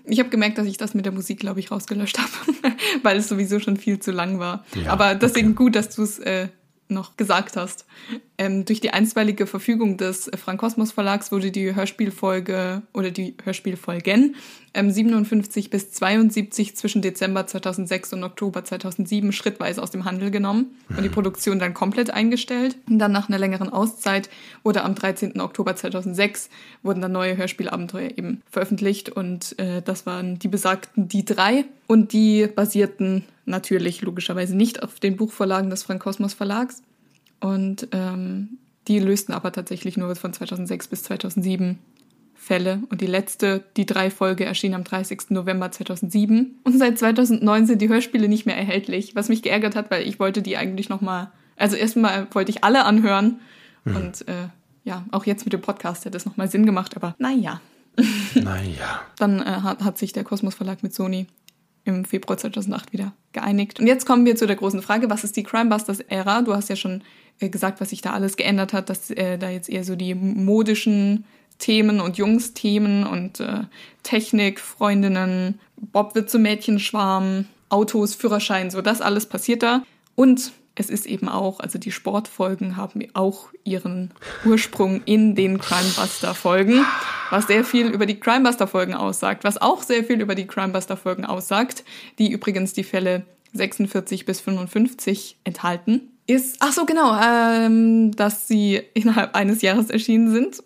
Ich habe gemerkt, dass ich das mit der Musik, glaube ich, rausgelöscht habe, weil es sowieso schon viel zu lang war. Ja, Aber deswegen okay. gut, dass du es äh, noch gesagt hast. Ähm, durch die einstweilige Verfügung des äh, Frank Kosmos Verlags wurde die Hörspielfolge oder die Hörspielfolgen 57 bis 72 zwischen Dezember 2006 und Oktober 2007 schrittweise aus dem Handel genommen und die Produktion dann komplett eingestellt. Und dann nach einer längeren Auszeit wurde am 13. Oktober 2006 wurden dann neue Hörspielabenteuer eben veröffentlicht und äh, das waren die besagten die drei und die basierten natürlich logischerweise nicht auf den Buchvorlagen des Frank Kosmos Verlags und ähm, die lösten aber tatsächlich nur von 2006 bis 2007 Fälle. Und die letzte, die drei Folge, erschien am 30. November 2007. Und seit 2009 sind die Hörspiele nicht mehr erhältlich, was mich geärgert hat, weil ich wollte die eigentlich nochmal, also erstmal wollte ich alle anhören. Und äh, ja, auch jetzt mit dem Podcast hätte es nochmal Sinn gemacht, aber naja. Naja. Dann äh, hat, hat sich der Kosmos Verlag mit Sony im Februar 2008 wieder geeinigt. Und jetzt kommen wir zu der großen Frage, was ist die Crimebusters-Ära? Du hast ja schon äh, gesagt, was sich da alles geändert hat, dass äh, da jetzt eher so die modischen Themen und Jungsthemen und äh, Technik, Freundinnen, Bob wird zum Mädchenschwarm, Autos, Führerschein, so das alles passiert da. Und es ist eben auch, also die Sportfolgen haben auch ihren Ursprung in den Crimebuster-Folgen, was sehr viel über die Crimebuster-Folgen aussagt, was auch sehr viel über die Crimebuster-Folgen aussagt, die übrigens die Fälle 46 bis 55 enthalten. Ist, ach so, genau, ähm, dass sie innerhalb eines Jahres erschienen sind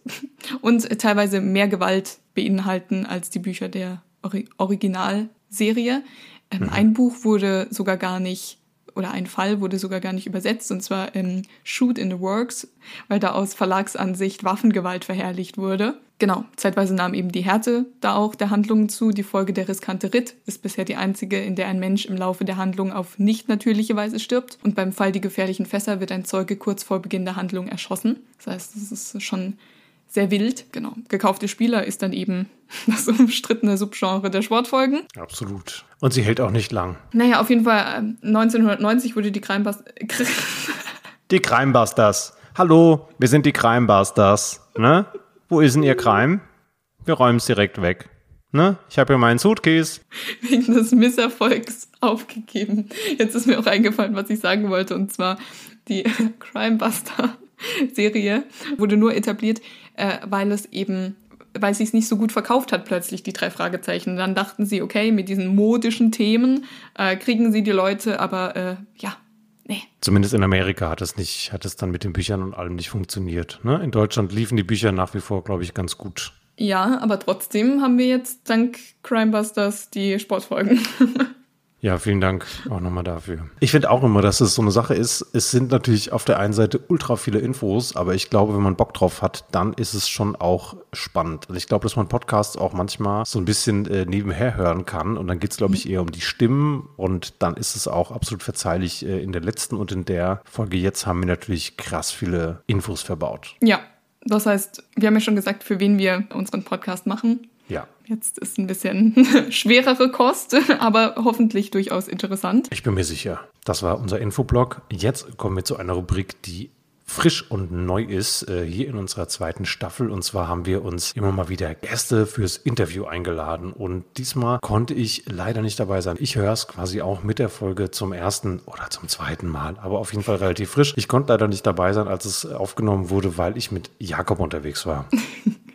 und teilweise mehr Gewalt beinhalten als die Bücher der Ori Originalserie. Ähm, Ein Buch wurde sogar gar nicht oder ein Fall wurde sogar gar nicht übersetzt, und zwar in Shoot in the Works, weil da aus Verlagsansicht Waffengewalt verherrlicht wurde. Genau, zeitweise nahm eben die Härte da auch der Handlungen zu. Die Folge Der riskante Ritt ist bisher die einzige, in der ein Mensch im Laufe der Handlung auf nicht natürliche Weise stirbt. Und beim Fall Die gefährlichen Fässer wird ein Zeuge kurz vor Beginn der Handlung erschossen. Das heißt, es ist schon sehr wild. Genau. Gekaufte Spieler ist dann eben das umstrittene Subgenre der Sportfolgen. Absolut. Und sie hält auch nicht lang. Naja, auf jeden Fall, ähm, 1990 wurde die Crimebus Die Crimebusters. Hallo, wir sind die Crimebusters. Ne? Wo ist denn Ihr Crime? Wir räumen es direkt weg. Ne? Ich habe hier meinen Suitcase. wegen des Misserfolgs aufgegeben. Jetzt ist mir auch eingefallen, was ich sagen wollte, und zwar die Crimebuster-Serie wurde nur etabliert, äh, weil es eben, weil sie es nicht so gut verkauft hat, plötzlich die drei Fragezeichen. Dann dachten sie, okay, mit diesen modischen Themen äh, kriegen sie die Leute, aber äh, ja, nee. Zumindest in Amerika hat es nicht, hat es dann mit den Büchern und allem nicht funktioniert. Ne? In Deutschland liefen die Bücher nach wie vor, glaube ich, ganz gut. Ja, aber trotzdem haben wir jetzt dank Crimebusters die Sportfolgen. Ja, vielen Dank auch nochmal dafür. Ich finde auch immer, dass es so eine Sache ist. Es sind natürlich auf der einen Seite ultra viele Infos, aber ich glaube, wenn man Bock drauf hat, dann ist es schon auch spannend. Und ich glaube, dass man Podcasts auch manchmal so ein bisschen äh, nebenher hören kann. Und dann geht es, glaube ich, eher um die Stimmen. Und dann ist es auch absolut verzeihlich. Äh, in der letzten und in der Folge jetzt haben wir natürlich krass viele Infos verbaut. ja, das heißt, wir haben ja schon gesagt, für wen wir unseren Podcast machen. Ja. Jetzt ist ein bisschen schwerere Kost, aber hoffentlich durchaus interessant. Ich bin mir sicher. Das war unser Infoblog. Jetzt kommen wir zu einer Rubrik, die frisch und neu ist, äh, hier in unserer zweiten Staffel. Und zwar haben wir uns immer mal wieder Gäste fürs Interview eingeladen. Und diesmal konnte ich leider nicht dabei sein. Ich höre es quasi auch mit der Folge zum ersten oder zum zweiten Mal, aber auf jeden Fall relativ frisch. Ich konnte leider nicht dabei sein, als es aufgenommen wurde, weil ich mit Jakob unterwegs war.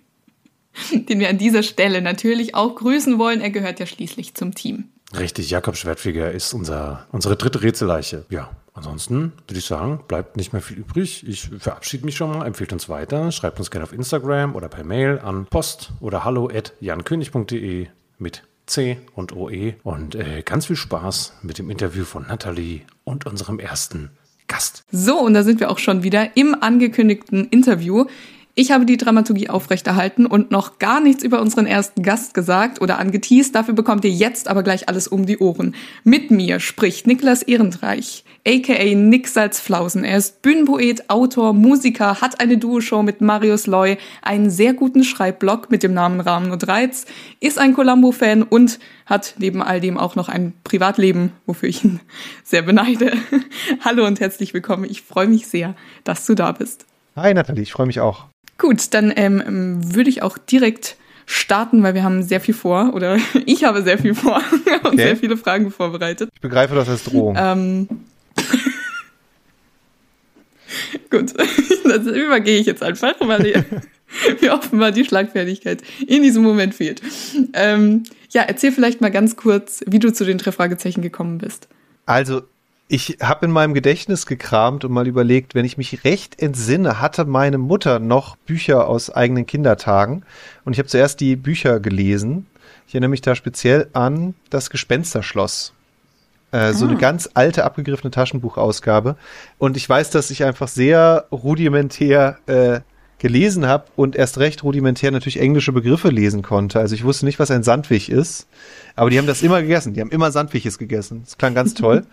Den wir an dieser Stelle natürlich auch grüßen wollen. Er gehört ja schließlich zum Team. Richtig, Jakob Schwertfeger ist unser, unsere dritte Rätselleiche. Ja, ansonsten würde ich sagen, bleibt nicht mehr viel übrig. Ich verabschiede mich schon mal, empfehlt uns weiter, schreibt uns gerne auf Instagram oder per Mail an post oder hallo at jankönig.de mit C und OE und äh, ganz viel Spaß mit dem Interview von Nathalie und unserem ersten Gast. So, und da sind wir auch schon wieder im angekündigten Interview. Ich habe die Dramaturgie aufrechterhalten und noch gar nichts über unseren ersten Gast gesagt oder angeteased. Dafür bekommt ihr jetzt aber gleich alles um die Ohren. Mit mir spricht Niklas Ehrenreich, aka Nick Salzflausen. Er ist Bühnenpoet, Autor, Musiker, hat eine Duoshow mit Marius Loy, einen sehr guten Schreibblog mit dem Namen Rahmen und Reiz, ist ein Columbo-Fan und hat neben all dem auch noch ein Privatleben, wofür ich ihn sehr beneide. Hallo und herzlich willkommen. Ich freue mich sehr, dass du da bist. Hi Nathalie, ich freue mich auch. Gut, dann ähm, würde ich auch direkt starten, weil wir haben sehr viel vor oder ich habe sehr viel vor und Okay. sehr viele Fragen vorbereitet. Ich begreife das als Drohung. Ähm, gut, das übergehe ich jetzt einfach, weil mir offenbar die Schlagfertigkeit in diesem Moment fehlt. Ähm, ja, erzähl vielleicht mal ganz kurz, wie du zu den drei Fragezeichen gekommen bist. Also, ich habe in meinem Gedächtnis gekramt und mal überlegt, wenn ich mich recht entsinne, hatte meine Mutter noch Bücher aus eigenen Kindertagen. Und ich habe zuerst die Bücher gelesen. Ich erinnere mich da speziell an das Gespensterschloss. Äh, so eine ganz alte, abgegriffene Taschenbuchausgabe. Und ich weiß, dass ich einfach sehr rudimentär äh, gelesen habe und erst recht rudimentär natürlich englische Begriffe lesen konnte. Also ich wusste nicht, was ein Sandwich ist, aber die haben das immer gegessen. Die haben immer Sandwiches gegessen. Das klang ganz toll.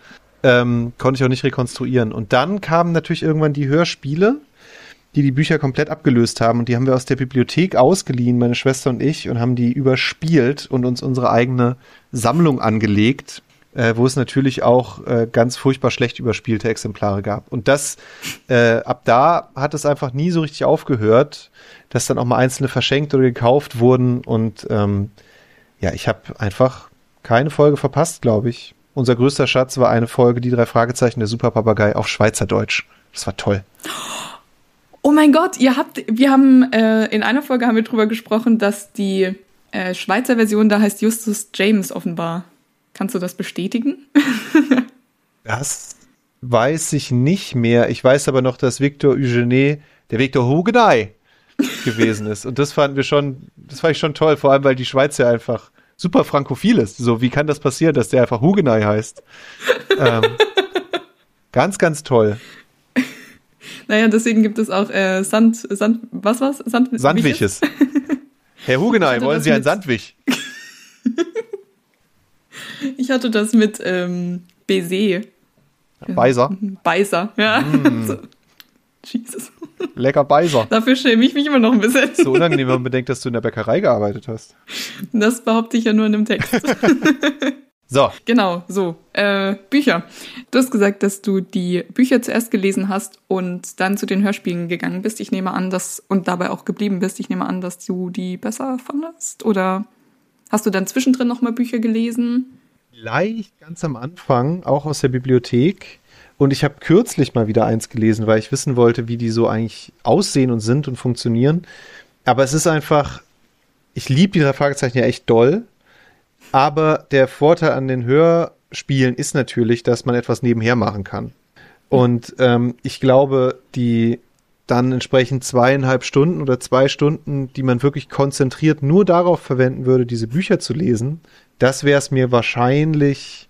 Ähm, konnte ich auch nicht rekonstruieren. Und dann kamen natürlich irgendwann die Hörspiele, die die Bücher komplett abgelöst haben. Und die haben wir aus der Bibliothek ausgeliehen, meine Schwester und ich, und haben die überspielt und uns unsere eigene Sammlung angelegt, äh, wo es natürlich auch äh, ganz furchtbar schlecht überspielte Exemplare gab. Und das, äh, ab da hat es einfach nie so richtig aufgehört, dass dann auch mal einzelne verschenkt oder gekauft wurden. Und ähm, ja, ich habe einfach keine Folge verpasst, glaube ich. Unser größter Schatz war eine Folge, die drei Fragezeichen der Superpapagei auf Schweizerdeutsch. Das war toll. Oh mein Gott, ihr habt, wir haben äh, in einer Folge haben wir drüber gesprochen, dass die äh, Schweizer Version da heißt Justus James offenbar. Kannst du das bestätigen? Das weiß ich nicht mehr. Ich weiß aber noch, dass Victor Eugene der Victor Hugenay gewesen ist. Und das fanden wir schon, das fand ich schon toll, vor allem weil die Schweiz ja einfach super frankophil ist. So, wie kann das passieren, dass der einfach Hugenay heißt? ähm, ganz, ganz toll. Naja, deswegen gibt es auch äh, Sand, Sand, was war's? Sand, Sandwiches. Herr hatte wollen Sie ein Sandwich? Ich hatte das mit ähm, Baiser. Beiser. Beiser, ja. Mm. Jesus. Lecker Beiser. Dafür schäme ich mich immer noch ein bisschen. So unangenehm, wenn man bedenkt, dass du in der Bäckerei gearbeitet hast. Das behaupte ich ja nur in einem Text. So, Genau, so. Äh, Bücher. Du hast gesagt, dass du die Bücher zuerst gelesen hast und dann zu den Hörspielen gegangen bist. Ich nehme an, dass und dabei auch geblieben bist. Ich nehme an, dass du die besser fandest. Oder hast du dann zwischendrin nochmal Bücher gelesen? Vielleicht ganz am Anfang, auch aus der Bibliothek. Und ich habe kürzlich mal wieder eins gelesen, weil ich wissen wollte, wie die so eigentlich aussehen und sind und funktionieren. Aber es ist einfach, ich liebe die drei Fragezeichen ja echt doll. Aber der Vorteil an den Hörspielen ist natürlich, dass man etwas nebenher machen kann. Und ähm, ich glaube, die dann entsprechend zweieinhalb Stunden oder zwei Stunden, die man wirklich konzentriert nur darauf verwenden würde, diese Bücher zu lesen, das wäre es mir wahrscheinlich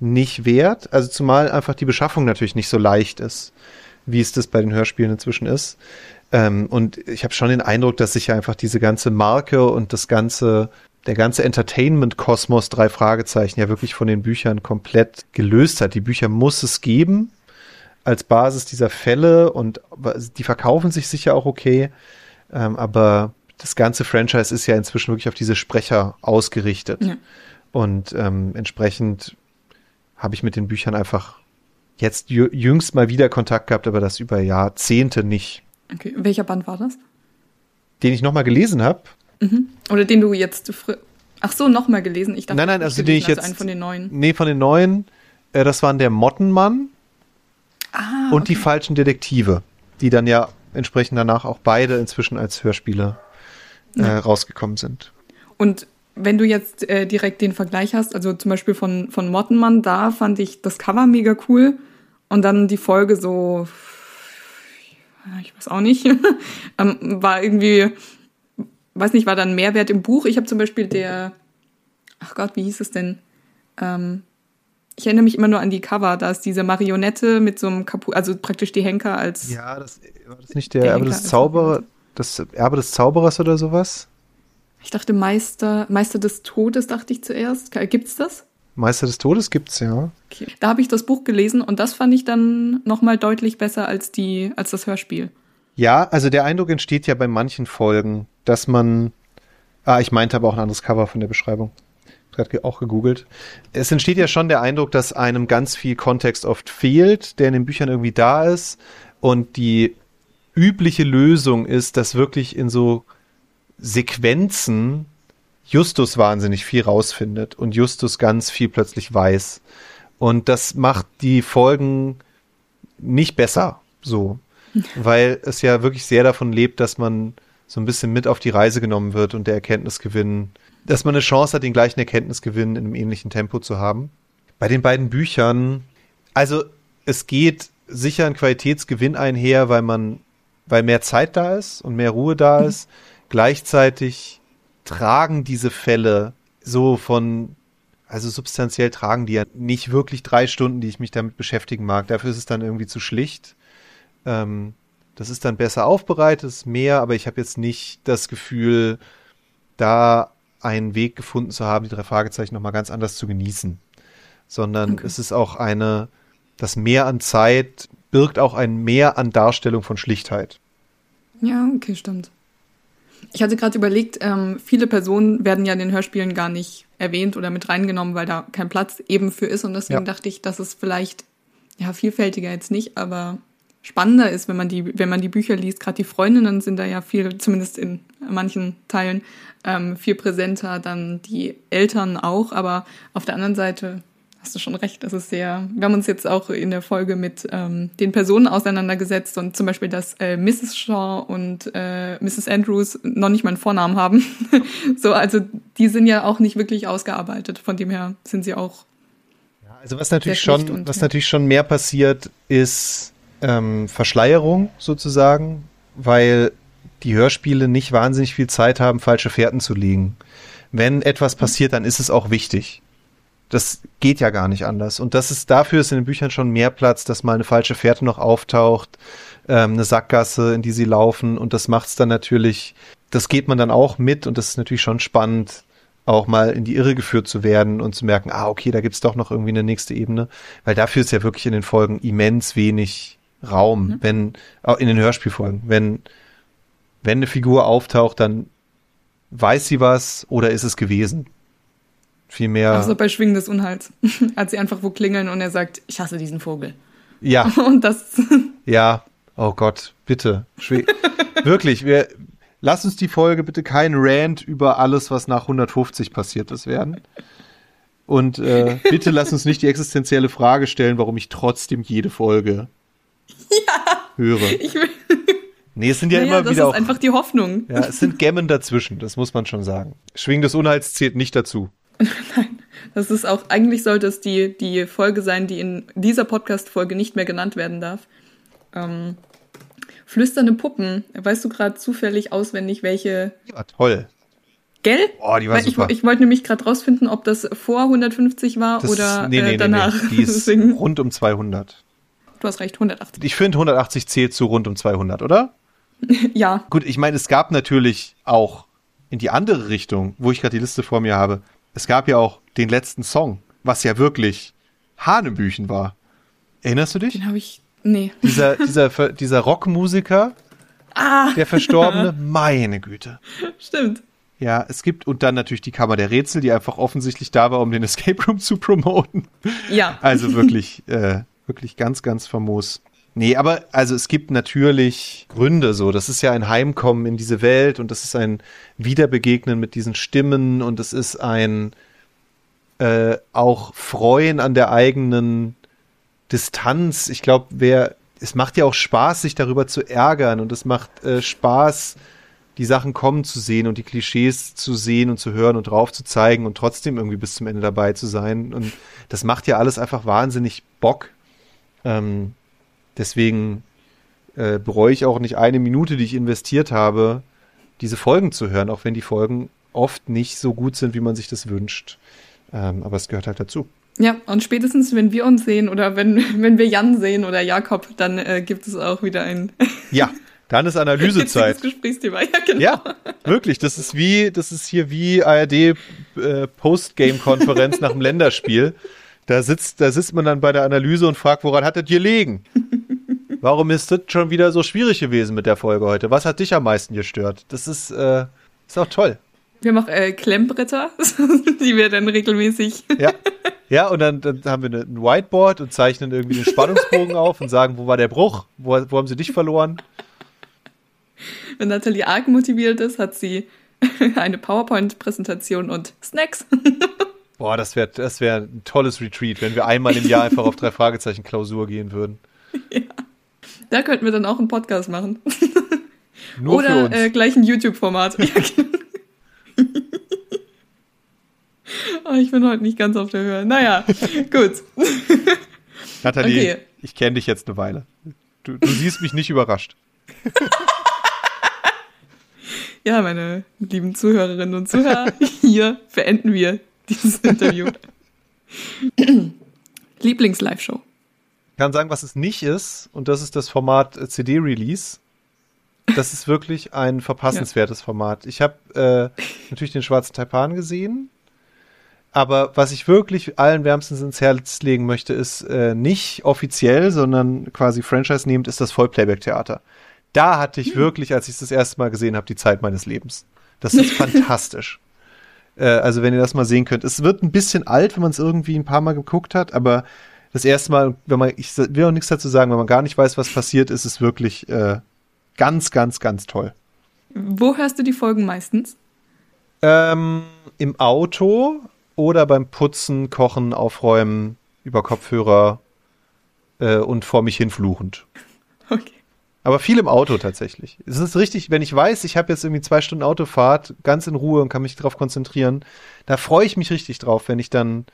nicht wert. Also zumal einfach die Beschaffung natürlich nicht so leicht ist, wie es das bei den Hörspielen inzwischen ist. Ähm, und ich habe schon den Eindruck, dass sich ja einfach diese ganze Marke und das ganze, der ganze Entertainment-Kosmos, drei Fragezeichen, ja wirklich von den Büchern komplett gelöst hat. Die Bücher muss es geben als Basis dieser Fälle und die verkaufen sich sicher auch okay. Ähm, aber das ganze Franchise ist ja inzwischen wirklich auf diese Sprecher ausgerichtet. Ja. Und ähm, entsprechend habe ich mit den Büchern einfach jetzt jü- jüngst mal wieder Kontakt gehabt, aber das über Jahrzehnte nicht. Okay, welcher Band war das? Den ich nochmal gelesen habe. Oder den du jetzt Ach so, nochmal gelesen. Ich dachte, Nein, nein, also den ich gelesen, jetzt. einen von den neuen. Nee, von den neuen. Äh, das waren der Mottenmann Ah, und die falschen Detektive, die dann ja entsprechend danach auch beide inzwischen als Hörspiele äh, rausgekommen sind. Und wenn du jetzt äh, direkt den Vergleich hast, also zum Beispiel von, von Mottenmann, da fand ich das Cover mega cool. Und dann die Folge so, ich weiß auch nicht, ähm, war irgendwie, weiß nicht, war dann Mehrwert im Buch. Ich habe zum Beispiel der, ach Gott, wie hieß es denn? Ähm, ich erinnere mich immer nur an die Cover. Da ist diese Marionette mit so einem Kapu, also praktisch die Henker als. Ja, das war das nicht der, Der das ist Zauberer, Das Erbe des Zauberers oder sowas? Ich dachte Meister, Meister des Todes, dachte ich zuerst. Gibt's das? Meister des Todes gibt's, ja. Okay. Da habe ich das Buch gelesen und das fand ich dann nochmal deutlich besser als die, als das Hörspiel. Ja, also der Eindruck entsteht ja bei manchen Folgen, dass man. Ah, ich meinte aber auch ein anderes Cover von der Beschreibung. Gerade auch gegoogelt. Es entsteht ja schon der Eindruck, dass einem ganz viel Kontext oft fehlt, der in den Büchern irgendwie da ist. Und die übliche Lösung ist, dass wirklich in so Sequenzen Justus wahnsinnig viel rausfindet und Justus ganz viel plötzlich weiß. Und das macht die Folgen nicht besser, so. Weil es ja wirklich sehr davon lebt, dass man so ein bisschen mit auf die Reise genommen wird und der Erkenntnisgewinn, dass man eine Chance hat, den gleichen Erkenntnisgewinn in einem ähnlichen Tempo zu haben. Bei den beiden Büchern, also es geht sicher ein Qualitätsgewinn einher, weil man, weil mehr Zeit da ist und mehr Ruhe da ist. Gleichzeitig tragen diese Fälle so von, also substanziell tragen die ja nicht wirklich drei Stunden, die ich mich damit beschäftigen mag. Dafür ist es dann irgendwie zu schlicht. Ähm, das ist dann besser aufbereitet, ist mehr, aber ich habe jetzt nicht das Gefühl, da einen Weg gefunden zu haben, die drei Fragezeichen nochmal ganz anders zu genießen. Sondern Okay. es ist auch eine, das Mehr an Zeit birgt auch ein Mehr an Darstellung von Schlichtheit. Ja, okay, stimmt. Ich hatte gerade überlegt, ähm, viele Personen werden ja in den Hörspielen gar nicht erwähnt oder mit reingenommen, weil da kein Platz eben für ist. Und deswegen Ja. dachte ich, dass es vielleicht, ja, vielfältiger jetzt nicht, aber spannender ist, wenn man die, wenn man die Bücher liest. Gerade die Freundinnen sind da ja viel, zumindest in manchen Teilen, ähm, viel präsenter, dann die Eltern auch. Aber auf der anderen Seite hast du schon recht, das ist sehr, wir haben uns jetzt auch in der Folge mit ähm, den Personen auseinandergesetzt und zum Beispiel, dass äh, Mrs. Shaw und äh, Mrs. Andrews noch nicht mal einen Vornamen haben. so, also die sind ja auch nicht wirklich ausgearbeitet. Von dem her sind sie auch Also was natürlich schon, und- was ja. natürlich schon mehr passiert, ist ähm, Verschleierung sozusagen, weil die Hörspiele nicht wahnsinnig viel Zeit haben, falsche Fährten zu legen. Wenn etwas passiert, dann ist es auch wichtig. Das geht ja gar nicht anders. Und das ist dafür ist in den Büchern schon mehr Platz, dass mal eine falsche Fährte noch auftaucht, ähm, eine Sackgasse, in die sie laufen. Und das macht es dann natürlich, das geht man dann auch mit und das ist natürlich schon spannend, auch mal in die Irre geführt zu werden und zu merken, ah, okay, da gibt's doch noch irgendwie eine nächste Ebene. Weil dafür ist ja wirklich in den Folgen immens wenig Raum, wenn, auch in den Hörspielfolgen, wenn, wenn eine Figur auftaucht, dann weiß sie was oder ist es gewesen. Viel mehr. außer bei Schwingen des Unheils, als sie einfach wo klingeln und er sagt, ich hasse diesen Vogel. ja, Und das, ja. Oh Gott, bitte. Schwe Wirklich, wir, lass uns die Folge bitte kein Rant über alles, was nach 150 passiert ist, werden. Und äh, bitte lass uns nicht die existenzielle Frage stellen, warum ich trotzdem jede Folge höre. ich will, Nee, es sind ja naja, immer das wieder ist auch. einfach die Hoffnung. Ja, es sind Gemmen dazwischen, das muss man schon sagen. Schwing des Unheils zählt nicht dazu. Das ist auch, eigentlich sollte es die, die Folge sein, die in dieser Podcast-Folge nicht mehr genannt werden darf. Ähm, Flüsternde Puppen. Weißt du gerade zufällig auswendig, welche. Ja, toll. Gell? Oh, die war Weil ich, super. ich wollte nämlich gerade rausfinden, ob das vor 150 war Das, oder nee, nee, äh, nee, danach. nee. Die ist rund um 200. du hast recht, 180. Ich finde 180 zählt zu rund um 200, oder? Ja, Gut, ich meine, es gab natürlich auch in die andere Richtung, wo ich gerade die Liste vor mir habe. Es gab ja auch den letzten Song, was ja wirklich Hanebüchen war. Erinnerst du dich? den habe ich. Nee. Dieser, dieser, dieser Rockmusiker, Ah, der Verstorbene, meine Güte. stimmt. Ja, es gibt, und dann natürlich die Kammer der Rätsel, die einfach offensichtlich da war, um den Escape Room zu promoten. Ja. Also wirklich, äh, wirklich ganz, ganz famos. Nee, aber also es gibt natürlich Gründe so. Das ist ja ein Heimkommen in diese Welt und das ist ein Wiederbegegnen mit diesen Stimmen und es ist ein äh, auch Freuen an der eigenen Distanz. Ich glaube, wer es macht ja auch Spaß, sich darüber zu ärgern und es macht äh, Spaß, die Sachen kommen zu sehen und die Klischees zu sehen und zu hören und drauf zu zeigen und trotzdem irgendwie bis zum Ende dabei zu sein. Und das macht ja alles einfach wahnsinnig Bock. Ähm, deswegen äh, bereue ich auch nicht eine Minute, die ich investiert habe, diese Folgen zu hören, auch wenn die Folgen oft nicht so gut sind, wie man sich das wünscht. Ähm, aber es gehört halt dazu. Ja, und spätestens, wenn wir uns sehen oder wenn, wenn wir Jan sehen oder Jakob, dann äh, gibt es auch wieder ein. Ja, Dann ist Analysezeit. Gesprächsthema, ja, genau. Ja, wirklich. Das ist wie, das ist hier wie ARD äh, Postgame-Konferenz nach dem Länderspiel. Da sitzt, da sitzt man dann bei der Analyse und fragt, woran hat das gelegen? Warum ist das schon wieder so schwierig gewesen mit der Folge heute? Was hat dich am meisten gestört? Das ist, äh, ist auch toll. Wir haben auch äh, Klemmbretter, die wir dann regelmäßig. Ja. Ja, und dann, dann haben wir eine- ein Whiteboard und zeichnen irgendwie den Spannungsbogen auf und sagen, wo war der Bruch? Wo, wo haben sie dich verloren? Wenn Nathalie arg motiviert ist, hat sie eine PowerPoint-Präsentation und Snacks. Boah, das wäre das wär ein tolles Retreat, wenn wir einmal im Jahr einfach auf drei Fragezeichen Klausur gehen würden. Da könnten wir dann auch einen Podcast machen. Nur Oder äh, gleich ein YouTube-Format. Ja, genau. oh, ich bin heute nicht ganz auf der Höhe. Naja, gut. Nathalie, okay. ich kenne dich jetzt eine Weile. Du, du siehst mich nicht überrascht. Ja, meine lieben Zuhörerinnen und Zuhörer, hier beenden wir dieses Interview. Lieblings-Live-Show. Ich kann sagen, was es nicht ist, und das ist das Format äh, CD-Release. Das ist wirklich ein verpassenswertes Format. Ich habe äh, natürlich den schwarzen Taipan gesehen, aber was ich wirklich allen wärmstens ins Herz legen möchte, ist äh, nicht offiziell, sondern quasi Franchise nehmend, ist das Vollplayback-Theater. Da hatte ich wirklich, als ich es das erste Mal gesehen habe, die Zeit meines Lebens. Das ist fantastisch. Äh, also wenn ihr das mal sehen könnt. Es wird ein bisschen alt, wenn man es irgendwie ein paar Mal geguckt hat, aber das erste Mal, wenn man, ich will auch nichts dazu sagen, wenn man gar nicht weiß, was passiert, ist es wirklich äh, ganz, ganz, ganz toll. Wo hörst du die Folgen meistens? Ähm, Im Auto oder beim Putzen, Kochen, Aufräumen, über Kopfhörer äh, und vor mich hinfluchend. Okay. Aber viel im Auto tatsächlich. Es ist richtig, wenn ich weiß, ich habe jetzt irgendwie zwei Stunden Autofahrt, ganz in Ruhe und kann mich darauf konzentrieren, da freue ich mich richtig drauf, wenn ich dann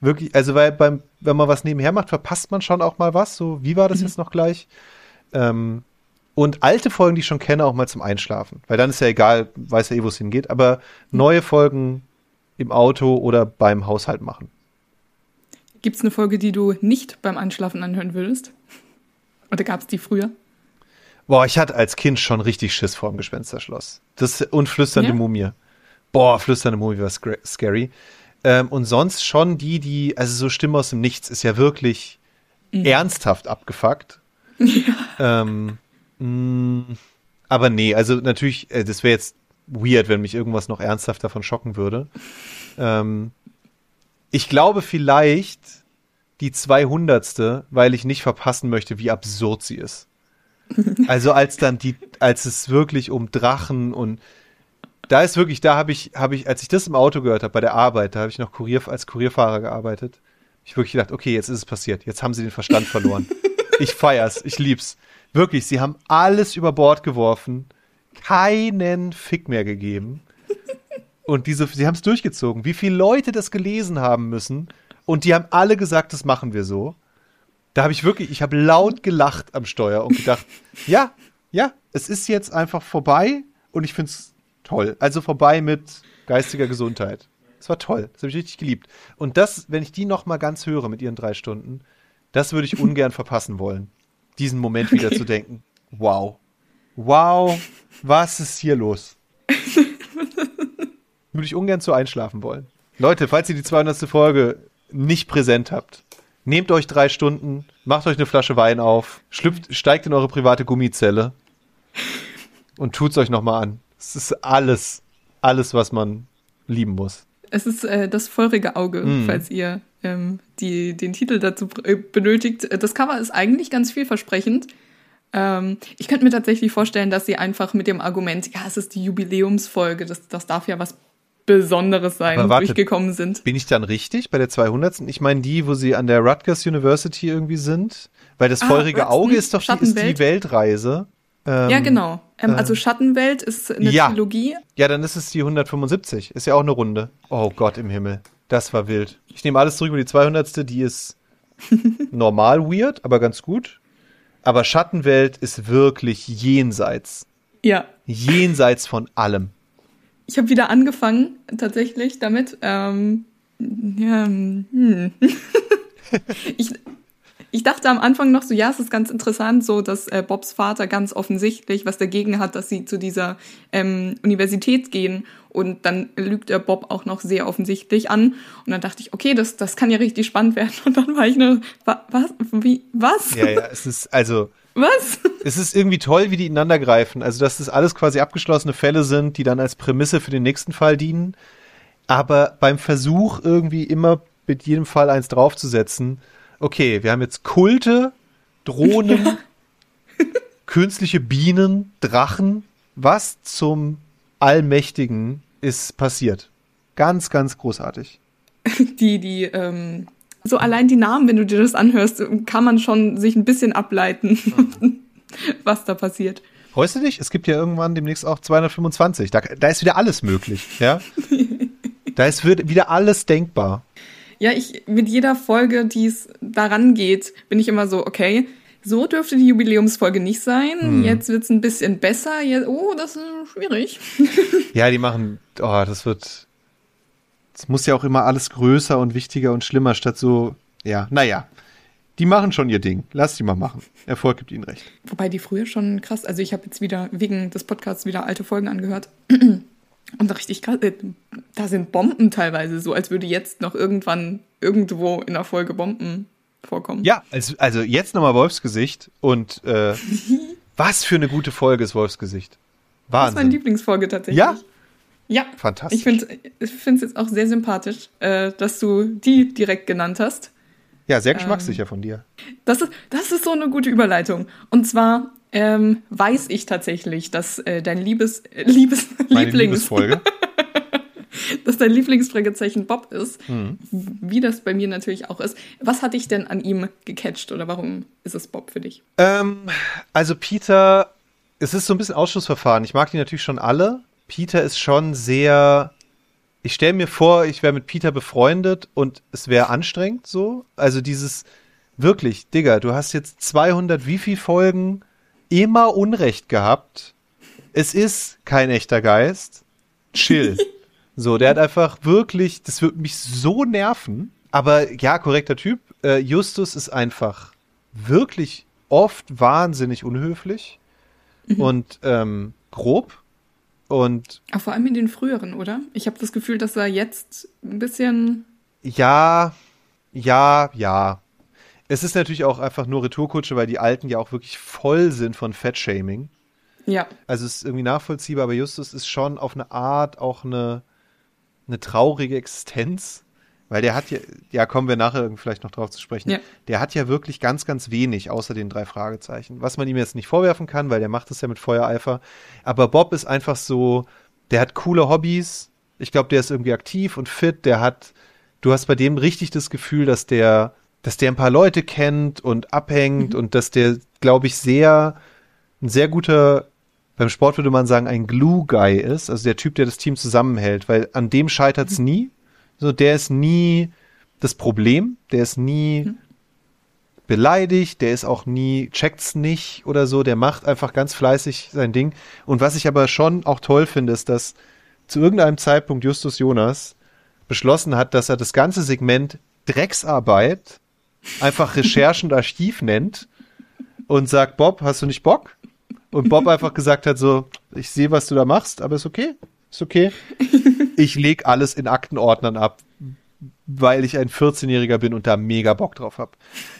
wirklich, also weil beim, wenn man was nebenher macht, verpasst man schon auch mal was. So, wie war das jetzt noch gleich? Ähm, und alte Folgen, die ich schon kenne, auch mal zum Einschlafen. Weil dann ist ja egal, weiß ja eh, wo es hingeht. Aber neue Folgen im Auto oder beim Haushalt machen. Gibt es eine Folge, die du nicht beim Einschlafen anhören würdest? Oder gab es die früher? Boah, ich hatte als Kind schon richtig Schiss vor dem Gespensterschloss. Das und flüsternde Ja? Mumie. Boah, flüsternde Mumie war scary. Ähm, und sonst schon die, die, also so Stimme aus dem Nichts ist ja wirklich ernsthaft abgefuckt. Ähm, mh, aber nee, also natürlich, äh, das wäre jetzt weird, wenn mich irgendwas noch ernsthaft davon schocken würde. Ähm, ich glaube vielleicht die 200. weil ich nicht verpassen möchte, wie absurd sie ist. Also als dann die, als es wirklich um Drachen und da ist wirklich, da habe ich, habe ich, als ich das im Auto gehört habe bei der Arbeit, da habe ich noch Kurier, als Kurierfahrer gearbeitet, ich wirklich gedacht, okay, jetzt ist es passiert, jetzt haben sie den Verstand verloren. Ich feier's, ich lieb's. Wirklich, sie haben alles über Bord geworfen, keinen Fick mehr gegeben. Und diese, sie haben es durchgezogen. Wie viele Leute das gelesen haben müssen und die haben alle gesagt, das machen wir so. Da habe ich wirklich, ich habe laut gelacht am Steuer und gedacht, ja, ja, es ist jetzt einfach vorbei und ich finde es toll. Also vorbei mit geistiger Gesundheit. Es war toll, das habe ich richtig geliebt. Und das, wenn ich die noch mal ganz höre mit ihren drei Stunden, das würde ich ungern verpassen wollen. Diesen Moment wieder zu denken, wow, wow, was ist hier los? würde ich ungern zu einschlafen wollen. Leute, falls ihr die 200. Folge nicht präsent habt, nehmt euch drei Stunden, macht euch eine Flasche Wein auf, schlüpft, steigt in eure private Gummizelle und tut's euch nochmal an. Es ist alles, alles, was man lieben muss. Es ist äh, das feurige Auge, Mm. falls ihr ähm, die, den Titel dazu äh, benötigt. Das Cover ist eigentlich ganz vielversprechend. Ähm, ich könnte mir tatsächlich vorstellen, dass sie einfach mit dem Argument, ja, es ist die Jubiläumsfolge, das, das darf ja was Besonderes sein, warte. durchgekommen sind. Bin ich dann richtig bei der 200. Ich meine die, wo sie an der Rutgers University irgendwie sind? Weil das Ah, feurige Ruxton, Auge ist doch die, ist die. Weltreise. Ähm, ja, genau. Ähm, also Schattenwelt ist eine ja. Trilogie. Ja, dann ist es die 175. Ist ja auch eine Runde. Oh Gott im Himmel. Das war wild. Ich nehme alles zurück über die 200. Die ist normal weird, aber ganz gut. Aber Schattenwelt ist wirklich jenseits. Ja. Jenseits von allem. Ich habe wieder angefangen, tatsächlich, damit. Ähm, ja, hm. ich, Ich dachte am Anfang noch so, ja, es ist ganz interessant, so dass äh, Bobs Vater ganz offensichtlich was dagegen hat, dass sie zu dieser ähm, Universität gehen. Und dann lügt er Bob auch noch sehr offensichtlich an. Und dann dachte ich, okay, das, das kann ja richtig spannend werden. Und dann war ich nur, wa, was? Wie, was? Ja, ja, es ist, also, Was? es ist irgendwie toll, wie die ineinander greifen. Also, dass das alles quasi abgeschlossene Fälle sind, die dann als Prämisse für den nächsten Fall dienen. Aber beim Versuch, irgendwie immer mit jedem Fall eins draufzusetzen, okay, wir haben jetzt Kulte, Drohnen, künstliche Bienen, Drachen. Was zum Allmächtigen ist passiert? Ganz, ganz großartig. Die, die, ähm, so allein die Namen, wenn du dir das anhörst, kann man schon sich ein bisschen ableiten, was da passiert. Freust du dich? Es gibt ja irgendwann demnächst auch 225. Da, da ist wieder alles möglich, ja? da ist wird wieder alles denkbar. Ja, ich, mit jeder Folge, die es daran geht, bin ich immer so, okay, so dürfte die Jubiläumsfolge nicht sein. Jetzt wird's ein bisschen besser. Jetzt, oh, das ist schwierig. Ja, die machen, oh, das wird, es muss ja auch immer alles größer und wichtiger und schlimmer, statt so, ja, naja. Die machen schon ihr Ding. Lass die mal machen. Erfolg gibt ihnen recht. Wobei die früher schon krass, also ich habe jetzt wieder wegen des Podcasts wieder alte Folgen angehört. Und richtig krass, äh, da sind Bomben teilweise so, als würde jetzt noch irgendwann irgendwo in der Folge Bomben vorkommen. Ja, also, also jetzt nochmal Wolfsgesicht und äh, was für eine gute Folge ist Wolfsgesicht. das ist meine Wahnsinn. Lieblingsfolge tatsächlich. Ja? Ja. Fantastisch. Ich finde es jetzt auch sehr sympathisch, äh, dass du die direkt genannt hast. Ja, sehr geschmackssicher von dir. Das ist, das ist so eine gute Überleitung. Und zwar ähm, weiß ich tatsächlich, dass äh, dein Liebes, äh, Liebes, Meine Lieblings, Liebesfolge. dass dein Lieblingsfragezeichen Bob ist, Mhm. wie das bei mir natürlich auch ist. Was hat dich denn an ihm gecatcht oder warum ist es Bob für dich? Ähm, also Peter, es ist so ein bisschen Ausschussverfahren. Ich mag die natürlich schon alle. Peter ist schon sehr. Ich stelle mir vor, ich wäre mit Peter befreundet und es wäre anstrengend so. Also dieses wirklich, Digga, du hast jetzt 200 wie viel Folgen immer Unrecht gehabt. Es ist kein echter Geist. Chill. so, der hat einfach wirklich, das wird mich so nerven. Aber ja, korrekter Typ. Äh, Justus ist einfach wirklich oft wahnsinnig unhöflich und ähm, grob. Und Auch vor allem in den früheren, oder? Ich habe das Gefühl, dass er jetzt ein bisschen. ja, ja, ja. Es ist natürlich auch einfach nur Retourkutsche, weil die Alten ja auch wirklich voll sind von Fettshaming. Ja, Also es ist irgendwie nachvollziehbar, aber Justus ist schon auf eine Art auch eine, eine traurige Existenz. Weil der hat ja, ja, kommen wir nachher vielleicht noch drauf zu sprechen. Ja. Der hat ja wirklich ganz, ganz wenig außer den drei Fragezeichen. Was man ihm jetzt nicht vorwerfen kann, weil der macht das ja mit Feuereifer. Aber Bob ist einfach so, der hat coole Hobbys. Ich glaube, der ist irgendwie aktiv und fit. Der hat, du hast bei dem richtig das Gefühl, dass der, dass der ein paar Leute kennt und abhängt und dass der, glaube ich, sehr, ein sehr guter, beim Sport würde man sagen, ein Glue-Guy ist, also der Typ, der das Team zusammenhält, weil an dem scheitert's nie. So, der ist nie das Problem, der ist nie beleidigt, der ist auch nie, checkt's nicht oder so, der macht einfach ganz fleißig sein Ding. Und was ich aber schon auch toll finde, ist, dass zu irgendeinem Zeitpunkt Justus Jonas beschlossen hat, dass er das ganze Segment Drecksarbeit einfach Recherche und Archiv nennt und sagt, Bob, hast du nicht Bock? Und Bob einfach gesagt hat so, ich sehe, was du da machst, aber ist okay, ist okay. Ich leg alles in Aktenordnern ab, weil ich ein 14-Jähriger bin und da mega Bock drauf hab.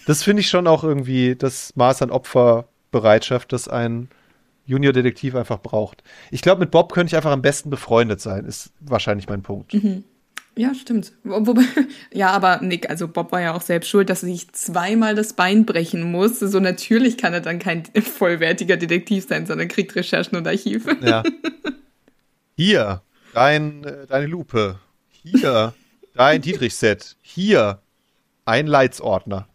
Das finde ich schon auch irgendwie das Maß an Opferbereitschaft, das ein Junior-Detektiv einfach braucht. Ich glaube, mit Bob könnte ich einfach am besten befreundet sein, ist wahrscheinlich mein Punkt. ja, stimmt. Wobei, ja, aber Nick, also Bob war ja auch selbst schuld, dass er sich zweimal das Bein brechen muss. So natürlich kann er dann kein vollwertiger Detektiv sein, sondern kriegt Recherchen und Archive. Ja. Hier, dein, äh, deine Lupe. Hier, dein Dietrich-Set. Hier, ein Leitsordner.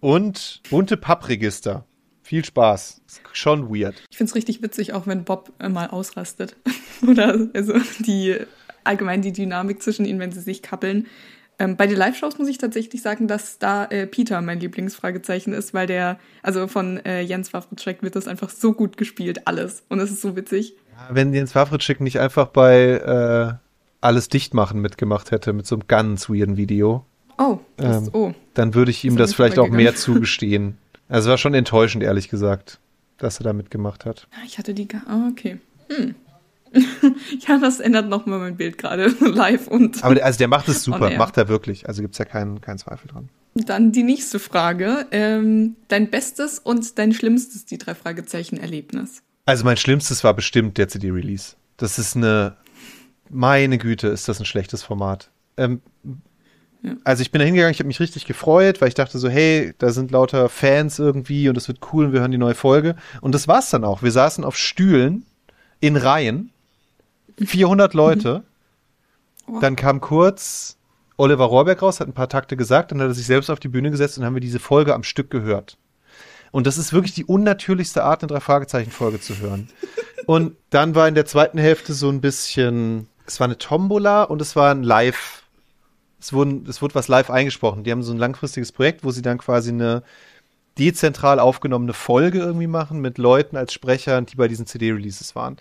Und bunte Pappregister. Viel Spaß. Ist schon weird. Ich find's richtig witzig, auch wenn Bob äh, mal ausrastet. Oder also die allgemein die Dynamik zwischen ihnen, wenn sie sich kappeln. Ähm, bei den Live-Shows muss ich tatsächlich sagen, dass da äh, Peter mein Lieblingsfragezeichen ist, weil der, also von äh, Jens Wawritschek wird das einfach so gut gespielt, alles. Und es ist so witzig. Wenn Jens Wawritschek nicht einfach bei äh, Alles dicht machen mitgemacht hätte mit so einem ganz weirden Video. Oh, das, Ähm, oh. Dann würde ich ihm Das das vielleicht auch mehr zugestehen. Also war schon enttäuschend, ehrlich gesagt, dass er da mitgemacht hat. Ah, Ich hatte die. Ah, okay. Hm. ja, das ändert nochmal mein Bild gerade live. Und Aber der, also der macht es super, macht er wirklich. Also gibt's ja keinen, keinen Zweifel dran. dann die nächste Frage. Ähm, dein bestes und dein schlimmstes, die drei Fragezeichen Erlebnis. Also mein Schlimmstes war bestimmt der CD-Release. Das ist eine, meine Güte, ist das ein schlechtes Format. Ähm, Ja. Also ich bin da hingegangen, ich habe mich richtig gefreut, weil ich dachte so, hey, da sind lauter Fans irgendwie und es wird cool und wir hören die neue Folge. Und das war's dann auch. Wir saßen auf Stühlen in Reihen, 400 Leute. Oh. Dann kam kurz Oliver Rohrbeck raus, hat ein paar Takte gesagt, dann hat er sich selbst auf die Bühne gesetzt und haben wir diese Folge am Stück gehört. Und das ist wirklich die unnatürlichste Art, eine Drei-Fragezeichen-Folge zu hören. Und dann war in der zweiten Hälfte so ein bisschen, es war eine Tombola und es war ein Live, es, wurden, es wurde was live eingesprochen. Die haben so ein langfristiges Projekt, wo sie dann quasi eine dezentral aufgenommene Folge irgendwie machen mit Leuten als Sprechern, die bei diesen CD-Releases waren.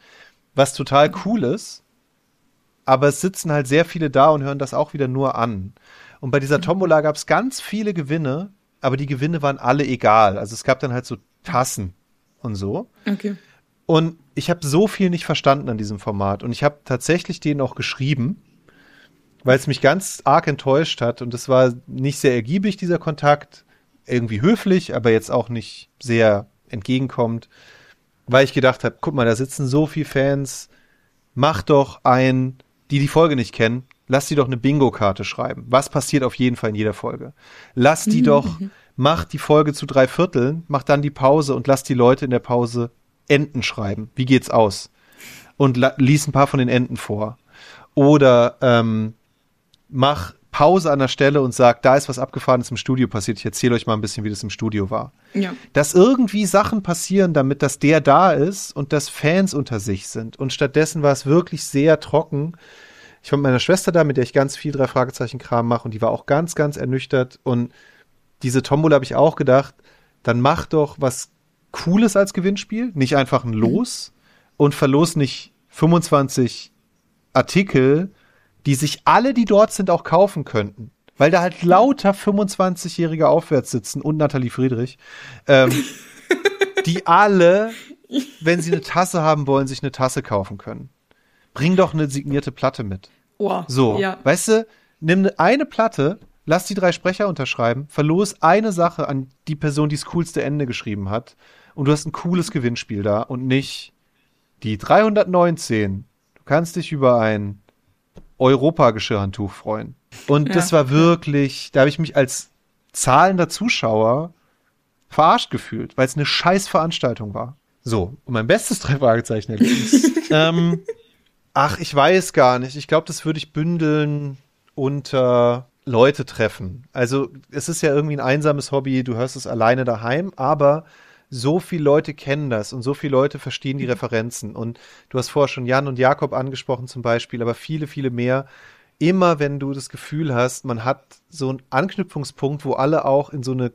Was total cool ist, aber es sitzen halt sehr viele da und hören das auch wieder nur an. Und bei dieser Tombola gab es ganz viele Gewinne, aber die Gewinne waren alle egal. Also es gab dann halt so Tassen und so. Okay. Und ich habe so viel nicht verstanden an diesem Format. Und ich habe tatsächlich denen auch geschrieben, weil es mich ganz arg enttäuscht hat. Und es war nicht sehr ergiebig, dieser Kontakt. Irgendwie höflich, aber jetzt auch nicht sehr entgegenkommend. Weil ich gedacht habe, guck mal, da sitzen so viele Fans. Mach doch ein, die die Folge nicht kennen, lass die doch eine Bingo-Karte schreiben. Was passiert auf jeden Fall in jeder Folge? Lass die doch, mach die Folge zu drei Vierteln, mach dann die Pause und lass die Leute in der Pause Enten schreiben. Wie geht's aus? Und lies ein paar von den Enten vor. Oder ähm, mach Pause an der Stelle und sag, da ist was Abgefahrenes im Studio passiert. Ich erzähle euch mal ein bisschen, wie das im Studio war. Ja. Dass irgendwie Sachen passieren, damit dass der da ist und dass Fans unter sich sind. Und stattdessen war es wirklich sehr trocken. Ich war mit meiner Schwester da, mit der ich ganz viel drei Fragezeichen Kram mache und die war auch ganz, ganz ernüchtert. Und diese Tombola habe ich auch gedacht, dann mach doch was Cooles als Gewinnspiel, nicht einfach ein Los und verlos nicht 25 Artikel, die sich alle, die dort sind, auch kaufen könnten. Weil da halt lauter 25-Jährige aufwärts sitzen und Nathalie Friedrich, ähm, die alle, wenn sie eine Tasse haben wollen, sich eine Tasse kaufen können. Bring doch eine signierte Platte mit. Oh, So, Ja. weißt du, nimm ne- eine Platte, lass die drei Sprecher unterschreiben, verlos eine Sache an die Person, die das coolste Ende geschrieben hat und du hast ein cooles Gewinnspiel da und nicht die 319. Du kannst dich über ein Europa-Geschirrhandtuch freuen. Und Ja. das war wirklich, da habe ich mich als zahlender Zuschauer verarscht gefühlt, weil es eine scheiß Veranstaltung war. So, und mein bestes drei Fragezeichen ähm, ach, ich weiß gar nicht. Ich glaube, das würde ich bündeln unter Leute treffen. Also, es ist ja irgendwie ein einsames Hobby, du hörst es alleine daheim, aber so viele Leute kennen das und so viele Leute verstehen die Referenzen. Und du hast vorher schon Jan und Jakob angesprochen zum Beispiel, aber viele, viele mehr. Immer wenn du das Gefühl hast, man hat so einen Anknüpfungspunkt, wo alle auch in so eine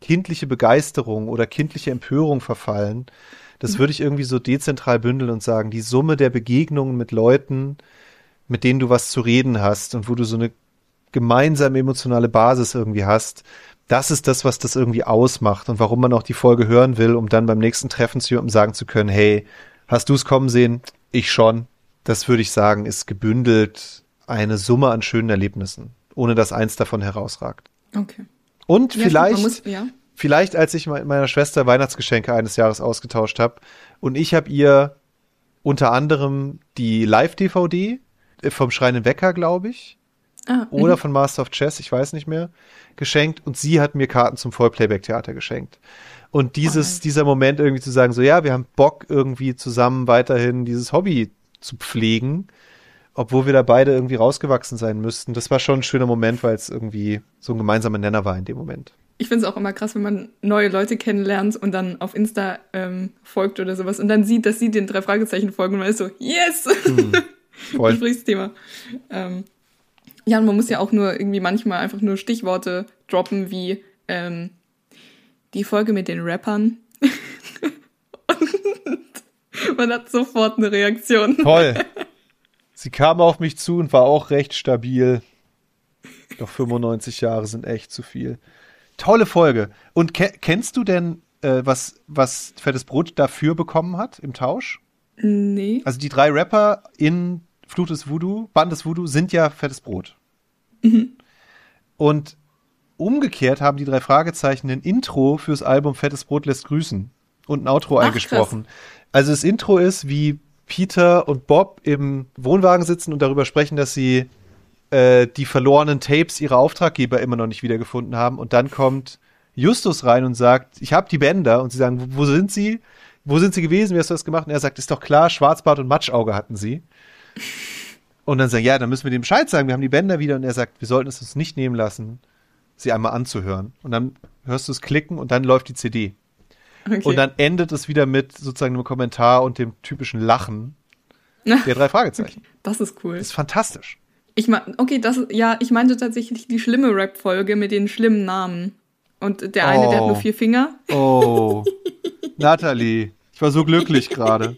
kindliche Begeisterung oder kindliche Empörung verfallen, das würde ich irgendwie so dezentral bündeln und sagen, die Summe der Begegnungen mit Leuten, mit denen du was zu reden hast und wo du so eine gemeinsame emotionale Basis irgendwie hast, das ist das, was das irgendwie ausmacht und warum man auch die Folge hören will, um dann beim nächsten Treffen zu jemandem sagen zu können, hey, hast du es kommen sehen? Ich schon. Das würde ich sagen, ist gebündelt eine Summe an schönen Erlebnissen, ohne dass eins davon herausragt. Okay. Und Ja, vielleicht, muss, ja. Vielleicht als ich mit meiner Schwester Weihnachtsgeschenke eines Jahres ausgetauscht habe und ich habe ihr unter anderem die Live-DVD vom Schreinen Wecker, glaube ich, Ah, oder von Master of Chess, ich weiß nicht mehr, geschenkt und sie hat mir Karten zum Vollplayback-Theater geschenkt. Und dieses, dieser Moment irgendwie zu sagen, so ja, wir haben Bock irgendwie zusammen weiterhin dieses Hobby zu pflegen, obwohl wir da beide irgendwie rausgewachsen sein müssten. Das war schon ein schöner Moment, weil es irgendwie so ein gemeinsamer Nenner war in dem Moment. Ich finde es auch immer krass, wenn man neue Leute kennenlernt und dann auf Insta ähm, folgt oder sowas und dann sieht, dass sie den drei Fragezeichen folgen und man ist so, yes! Voll. Gesprächsthema. Ähm, ja, und man muss ja auch nur irgendwie manchmal einfach nur Stichworte droppen wie ähm, die Folge mit den Rappern. und man hat sofort eine Reaktion. Toll. Sie kam auf mich zu und war auch recht stabil. Doch 95 Jahre sind echt zu viel. Tolle Folge. Und ke kennst du denn, äh, was, was Fettes Brot dafür bekommen hat im Tausch? Nee. Also die drei Rapper in Flut des Voodoo, Band des Voodoo, sind ja Fettes Brot. Und umgekehrt haben die drei Fragezeichen ein Intro fürs Album Fettes Brot lässt grüßen und ein Outro Ach, eingesprochen. Also das Intro ist, wie Peter und Bob im Wohnwagen sitzen und darüber sprechen, dass sie äh, die verlorenen Tapes ihrer Auftraggeber immer noch nicht wiedergefunden haben. Und dann kommt Justus rein und sagt, ich habe die Bänder. Und sie sagen, wo- wo sind sie? Wo sind sie gewesen? Wie hast du das gemacht? Und er sagt, ist doch klar, Schwarzbart und Matschauge hatten sie. Und dann sagen, ja, dann müssen wir dem Bescheid sagen, wir haben die Bänder wieder. Und er sagt, wir sollten es uns nicht nehmen lassen, sie einmal anzuhören. Und dann hörst du es klicken und dann läuft die CD. Okay. Und dann endet es wieder mit sozusagen einem Kommentar und dem typischen Lachen der drei Fragezeichen. das ist cool. Das ist fantastisch. Ich mein, okay, das ja, ich meinte tatsächlich die schlimme Rap-Folge mit den schlimmen Namen. Und der eine, der hat Oh. nur vier Finger. Oh, Natalie, ich war so glücklich gerade.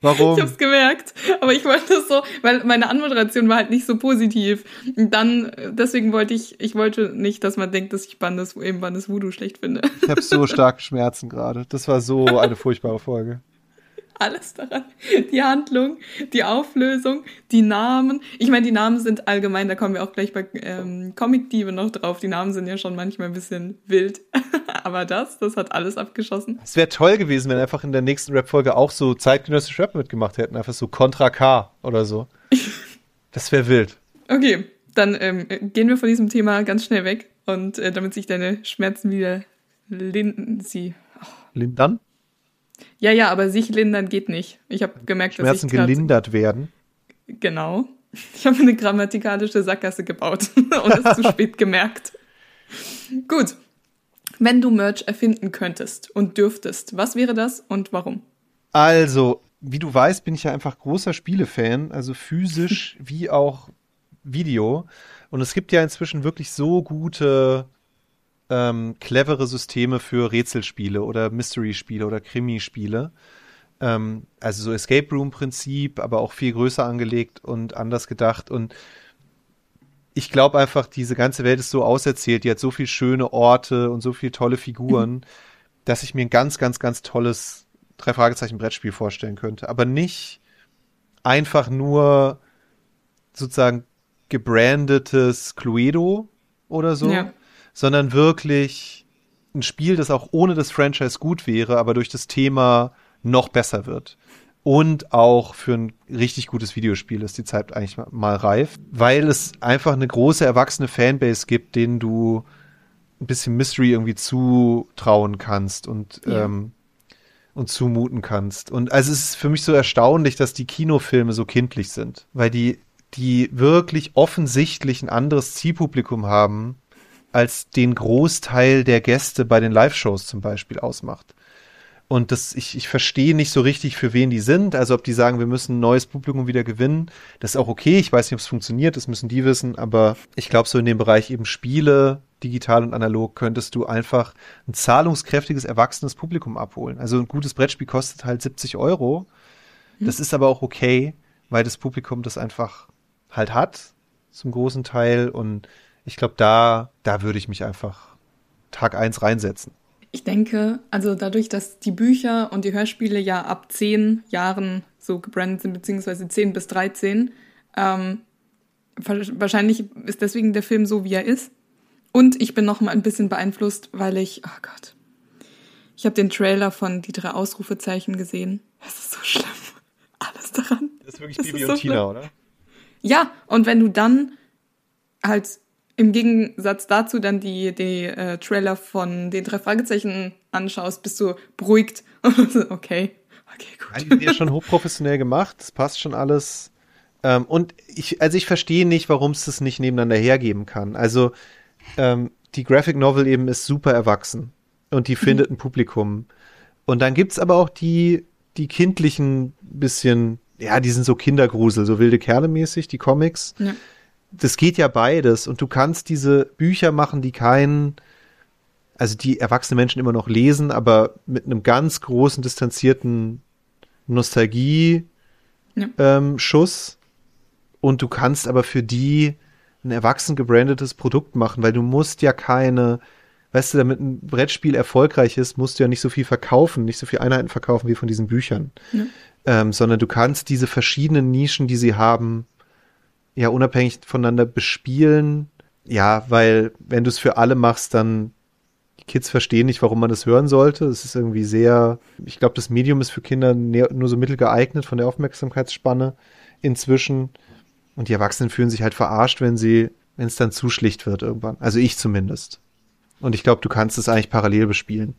Warum? Ich hab's gemerkt, aber ich wollte es so, weil meine Anmoderation war halt nicht so positiv. Und dann, deswegen wollte ich, ich wollte nicht, dass man denkt, dass ich Bandes, eben Bandes Voodoo schlecht finde. Ich habe so starke Schmerzen gerade. Das war so eine furchtbare Folge. Alles daran. Die Handlung, die Auflösung, die Namen. Ich meine, die Namen sind allgemein, da kommen wir auch gleich bei ähm, Comic-Diebe noch drauf. Die Namen sind ja schon manchmal ein bisschen wild. aber das, das hat alles abgeschossen. Es wäre toll gewesen, wenn einfach in der nächsten Rap-Folge auch so zeitgenössische Rap mitgemacht hätten. Einfach so Contra K oder so. Das wäre wild. Okay, dann ähm, gehen wir von diesem Thema ganz schnell weg. Und äh, damit sich deine Schmerzen wieder linden, sie Lindern? Ja, ja, aber sich lindern geht nicht. Ich habe gemerkt, Schmerzen dass grad- gelindert werden. Genau. Ich habe eine grammatikalische Sackgasse gebaut und es zu spät gemerkt. Gut. Wenn du Merch erfinden könntest und dürftest, was wäre das und warum? Also, wie du weißt, bin ich ja einfach großer Spielefan, also physisch wie auch Video. Und es gibt ja inzwischen wirklich so gute, ähm, clevere Systeme für Rätselspiele oder Mystery-Spiele oder Krimispiele. Ähm, also so Escape Room-Prinzip, aber auch viel größer angelegt und anders gedacht. Und ich glaube einfach, diese ganze Welt ist so auserzählt, die hat so viele schöne Orte und so viele tolle Figuren, dass ich mir ein ganz, ganz, ganz tolles drei Fragezeichen Brettspiel vorstellen könnte, aber nicht einfach nur sozusagen gebrandetes Cluedo oder so, Ja. Sondern wirklich ein Spiel, das auch ohne das Franchise gut wäre, aber durch das Thema noch besser wird. Und auch für ein richtig gutes Videospiel ist die Zeit eigentlich mal- reif, weil es einfach eine große erwachsene Fanbase gibt, denen du ein bisschen Mystery irgendwie zutrauen kannst und Ja. ähm, und zumuten kannst. Und also es ist für mich so erstaunlich, dass die Kinofilme so kindlich sind, weil die, die wirklich offensichtlich ein anderes Zielpublikum haben, als den Großteil der Gäste bei den Live-Shows zum Beispiel ausmacht. Und das, ich, ich verstehe nicht so richtig, für wen die sind. Also ob die sagen, wir müssen ein neues Publikum wieder gewinnen, das ist auch okay. Ich weiß nicht, ob es funktioniert, das müssen die wissen. Aber ich glaube, so in dem Bereich eben Spiele, digital und analog, könntest du einfach ein zahlungskräftiges, erwachsenes Publikum abholen. Also ein gutes Brettspiel kostet halt 70 Euro. Das ist aber auch okay, weil das Publikum das einfach halt hat, zum großen Teil. Und ich glaube, da, da würde ich mich einfach Tag eins reinsetzen. Ich denke, also dadurch, dass die Bücher und die Hörspiele ja ab zehn Jahren so gebrandet sind, beziehungsweise 10 bis 13, ähm, wa- wahrscheinlich ist deswegen der Film so, wie er ist. Und ich bin noch mal ein bisschen beeinflusst, weil ich, oh Gott, ich habe den Trailer von die drei Ausrufezeichen gesehen. Es ist so schlimm. Alles daran. Das ist wirklich Das Bibi ist so und Tina, schlimm. oder? Ja, und wenn du dann halt im Gegensatz dazu dann die, die äh, Trailer von den drei Fragezeichen anschaust, bist du beruhigt. okay, okay, gut. die sind ja schon hochprofessionell gemacht, das passt schon alles. Ähm, und ich, also ich verstehe nicht, warum es das nicht nebeneinander hergeben kann. Also ähm, die Graphic Novel eben ist super erwachsen und die findet ein Publikum. Und dann gibt's aber auch die, die kindlichen bisschen, ja, die sind so Kindergrusel, so wilde Kerle mäßig, die Comics. Ja. Das geht ja beides und du kannst diese Bücher machen, die keinen, also die erwachsene Menschen immer noch lesen, aber mit einem ganz großen distanzierten Nostalgie Ja. ähm, und du kannst aber für die ein erwachsen gebrandetes Produkt machen, weil du musst ja keine, weißt du, damit ein Brettspiel erfolgreich ist, musst du ja nicht so viel verkaufen, nicht so viel Einheiten verkaufen wie von diesen Büchern. Ja. Ähm, sondern du kannst diese verschiedenen Nischen, die sie haben, ja unabhängig voneinander bespielen. Ja, weil wenn du es für alle machst, dann die Kids verstehen nicht, warum man das hören sollte. Es ist irgendwie sehr, ich glaube, das Medium ist für Kinder nur so mittel geeignet von der Aufmerksamkeitsspanne inzwischen. Und die Erwachsenen fühlen sich halt verarscht, wenn sie, wenn es dann zu schlicht wird irgendwann. Also ich zumindest. Und ich glaube, du kannst es eigentlich parallel bespielen.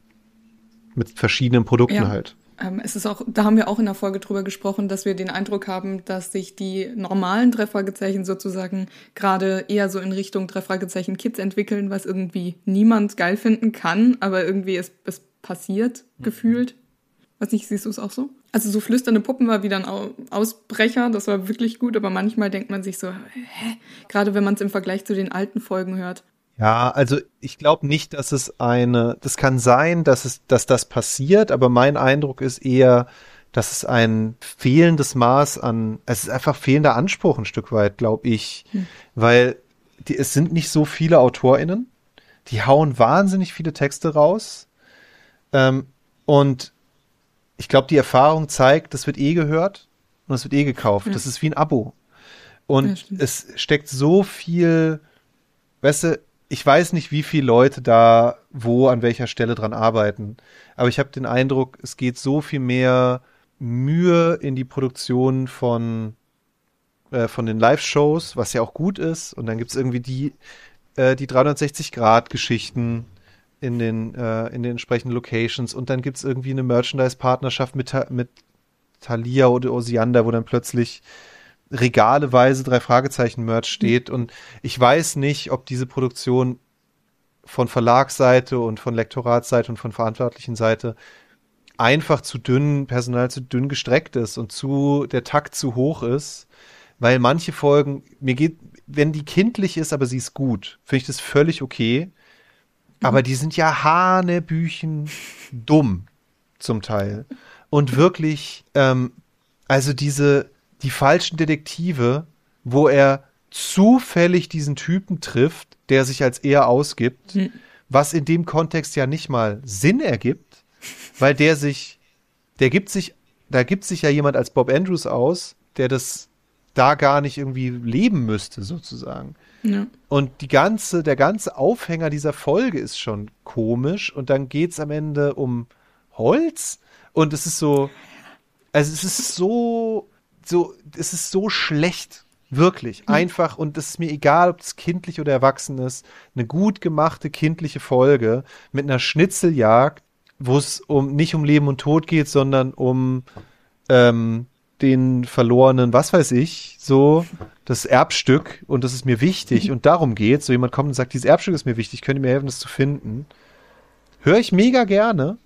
Mit verschiedenen Produkten Ja. halt. Ähm, es ist auch, da haben wir auch in der Folge drüber gesprochen, dass wir den Eindruck haben, dass sich die normalen drei Fragezeichen sozusagen gerade eher so in Richtung drei Fragezeichen Kids entwickeln, was irgendwie niemand geil finden kann, aber irgendwie es, es passiert, gefühlt. Weiß nicht, siehst du es auch so? Also so flüsternde Puppen war wieder ein Au- Ausbrecher, das war wirklich gut, aber manchmal denkt man sich so, hä? Gerade wenn man es im Vergleich zu den alten Folgen hört. Ja, also ich glaube nicht, dass es eine, das kann sein, dass es, dass das passiert, aber mein Eindruck ist eher, dass es ein fehlendes Maß an, es ist einfach fehlender Anspruch ein Stück weit, glaube ich, weil die, es sind nicht so viele AutorInnen, die hauen wahnsinnig viele Texte raus ähm, und ich glaube, die Erfahrung zeigt, das wird eh gehört und es wird eh gekauft. Das ist wie ein Abo. Ja, Und stimmt. es steckt so viel, weißt du, ich weiß nicht, wie viele Leute da wo an welcher Stelle dran arbeiten, aber ich habe den Eindruck, es geht so viel mehr Mühe in die Produktion von äh, von den Live-Shows, was ja auch gut ist, und dann gibt's irgendwie die äh, die 360-Grad-Geschichten in den äh, in den entsprechenden Locations und dann gibt's irgendwie eine Merchandise-Partnerschaft mit mit Thalia oder Osiander, wo dann plötzlich regaleweise drei Fragezeichen Merch steht und ich weiß nicht, ob diese Produktion von Verlagsseite und von Lektoratsseite und von verantwortlichen Seite einfach zu dünn, personal zu dünn gestreckt ist und zu, der Takt zu hoch ist, weil manche Folgen, mir geht, wenn die kindlich ist, aber sie ist gut, finde ich das völlig okay. Aber die sind ja hanebüchen dumm zum Teil. Und wirklich, ähm, also diese, die falschen Detektive, wo er zufällig diesen Typen trifft, der sich als er ausgibt, was in dem Kontext ja nicht mal Sinn ergibt, weil der sich, der gibt sich, da gibt sich ja jemand als Bob Andrews aus, der das da gar nicht irgendwie leben müsste, sozusagen. Ja. Und die ganze, der ganze Aufhänger dieser Folge ist schon komisch und dann geht's am Ende um Holz und es ist so, also es ist so, so, es ist so schlecht, wirklich, einfach und es ist mir egal, ob es kindlich oder erwachsen ist, eine gut gemachte kindliche Folge mit einer Schnitzeljagd, wo es um nicht um Leben und Tod geht, sondern um ähm, den verlorenen, was weiß ich, so das Erbstück und das ist mir wichtig und darum geht. So jemand kommt und sagt, dieses Erbstück ist mir wichtig, könnt ihr mir helfen, das zu finden? Höre ich mega gerne,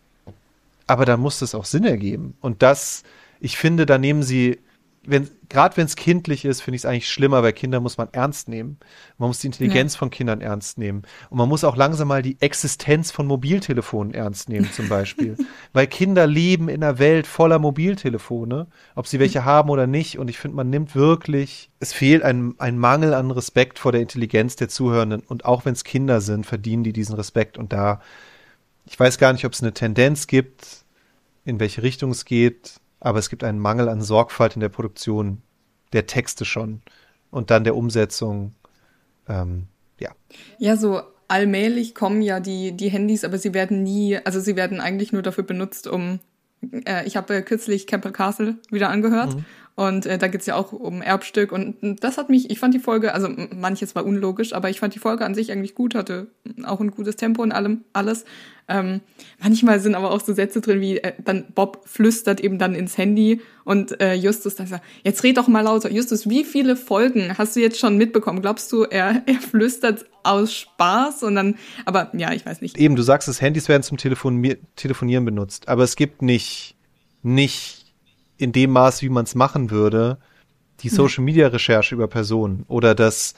aber dann muss das auch Sinn ergeben. Und das, ich finde, da nehmen sie, wenn, gerade wenn es kindlich ist, finde ich es eigentlich schlimmer, weil Kinder muss man ernst nehmen. Man muss die Intelligenz von Kindern ernst nehmen. Und man muss auch langsam mal die Existenz von Mobiltelefonen ernst nehmen, zum Beispiel. weil Kinder leben in einer Welt voller Mobiltelefone, ob sie welche haben oder nicht. Und ich finde, man nimmt wirklich, es fehlt ein, ein Mangel an Respekt vor der Intelligenz der Zuhörenden. Und auch wenn es Kinder sind, verdienen die diesen Respekt. Und da, ich weiß gar nicht, ob es eine Tendenz gibt, in welche Richtung es geht, aber es gibt einen Mangel an Sorgfalt in der Produktion der Texte schon und dann der Umsetzung. Ähm, ja. Ja, so allmählich kommen ja die, die Handys, aber sie werden nie, also sie werden eigentlich nur dafür benutzt, um, äh, ich habe kürzlich Campbell Castle wieder angehört und äh, da geht's ja auch um Erbstück und das hat mich, ich fand die Folge, also manches war unlogisch, aber ich fand die Folge an sich eigentlich gut, hatte auch ein gutes Tempo und allem, alles. Ähm, manchmal sind aber auch so Sätze drin, wie äh, dann Bob flüstert eben dann ins Handy und äh, Justus dann sagt, jetzt red doch mal lauter. Justus, wie viele Folgen hast du jetzt schon mitbekommen? Glaubst du, er, er flüstert aus Spaß und dann, aber ja, ich weiß nicht. Eben, du sagst, es Handys werden zum Telefon Telefonieren benutzt, aber es gibt nicht, nicht in dem Maß, wie man es machen würde, die Social Media Recherche über Personen oder das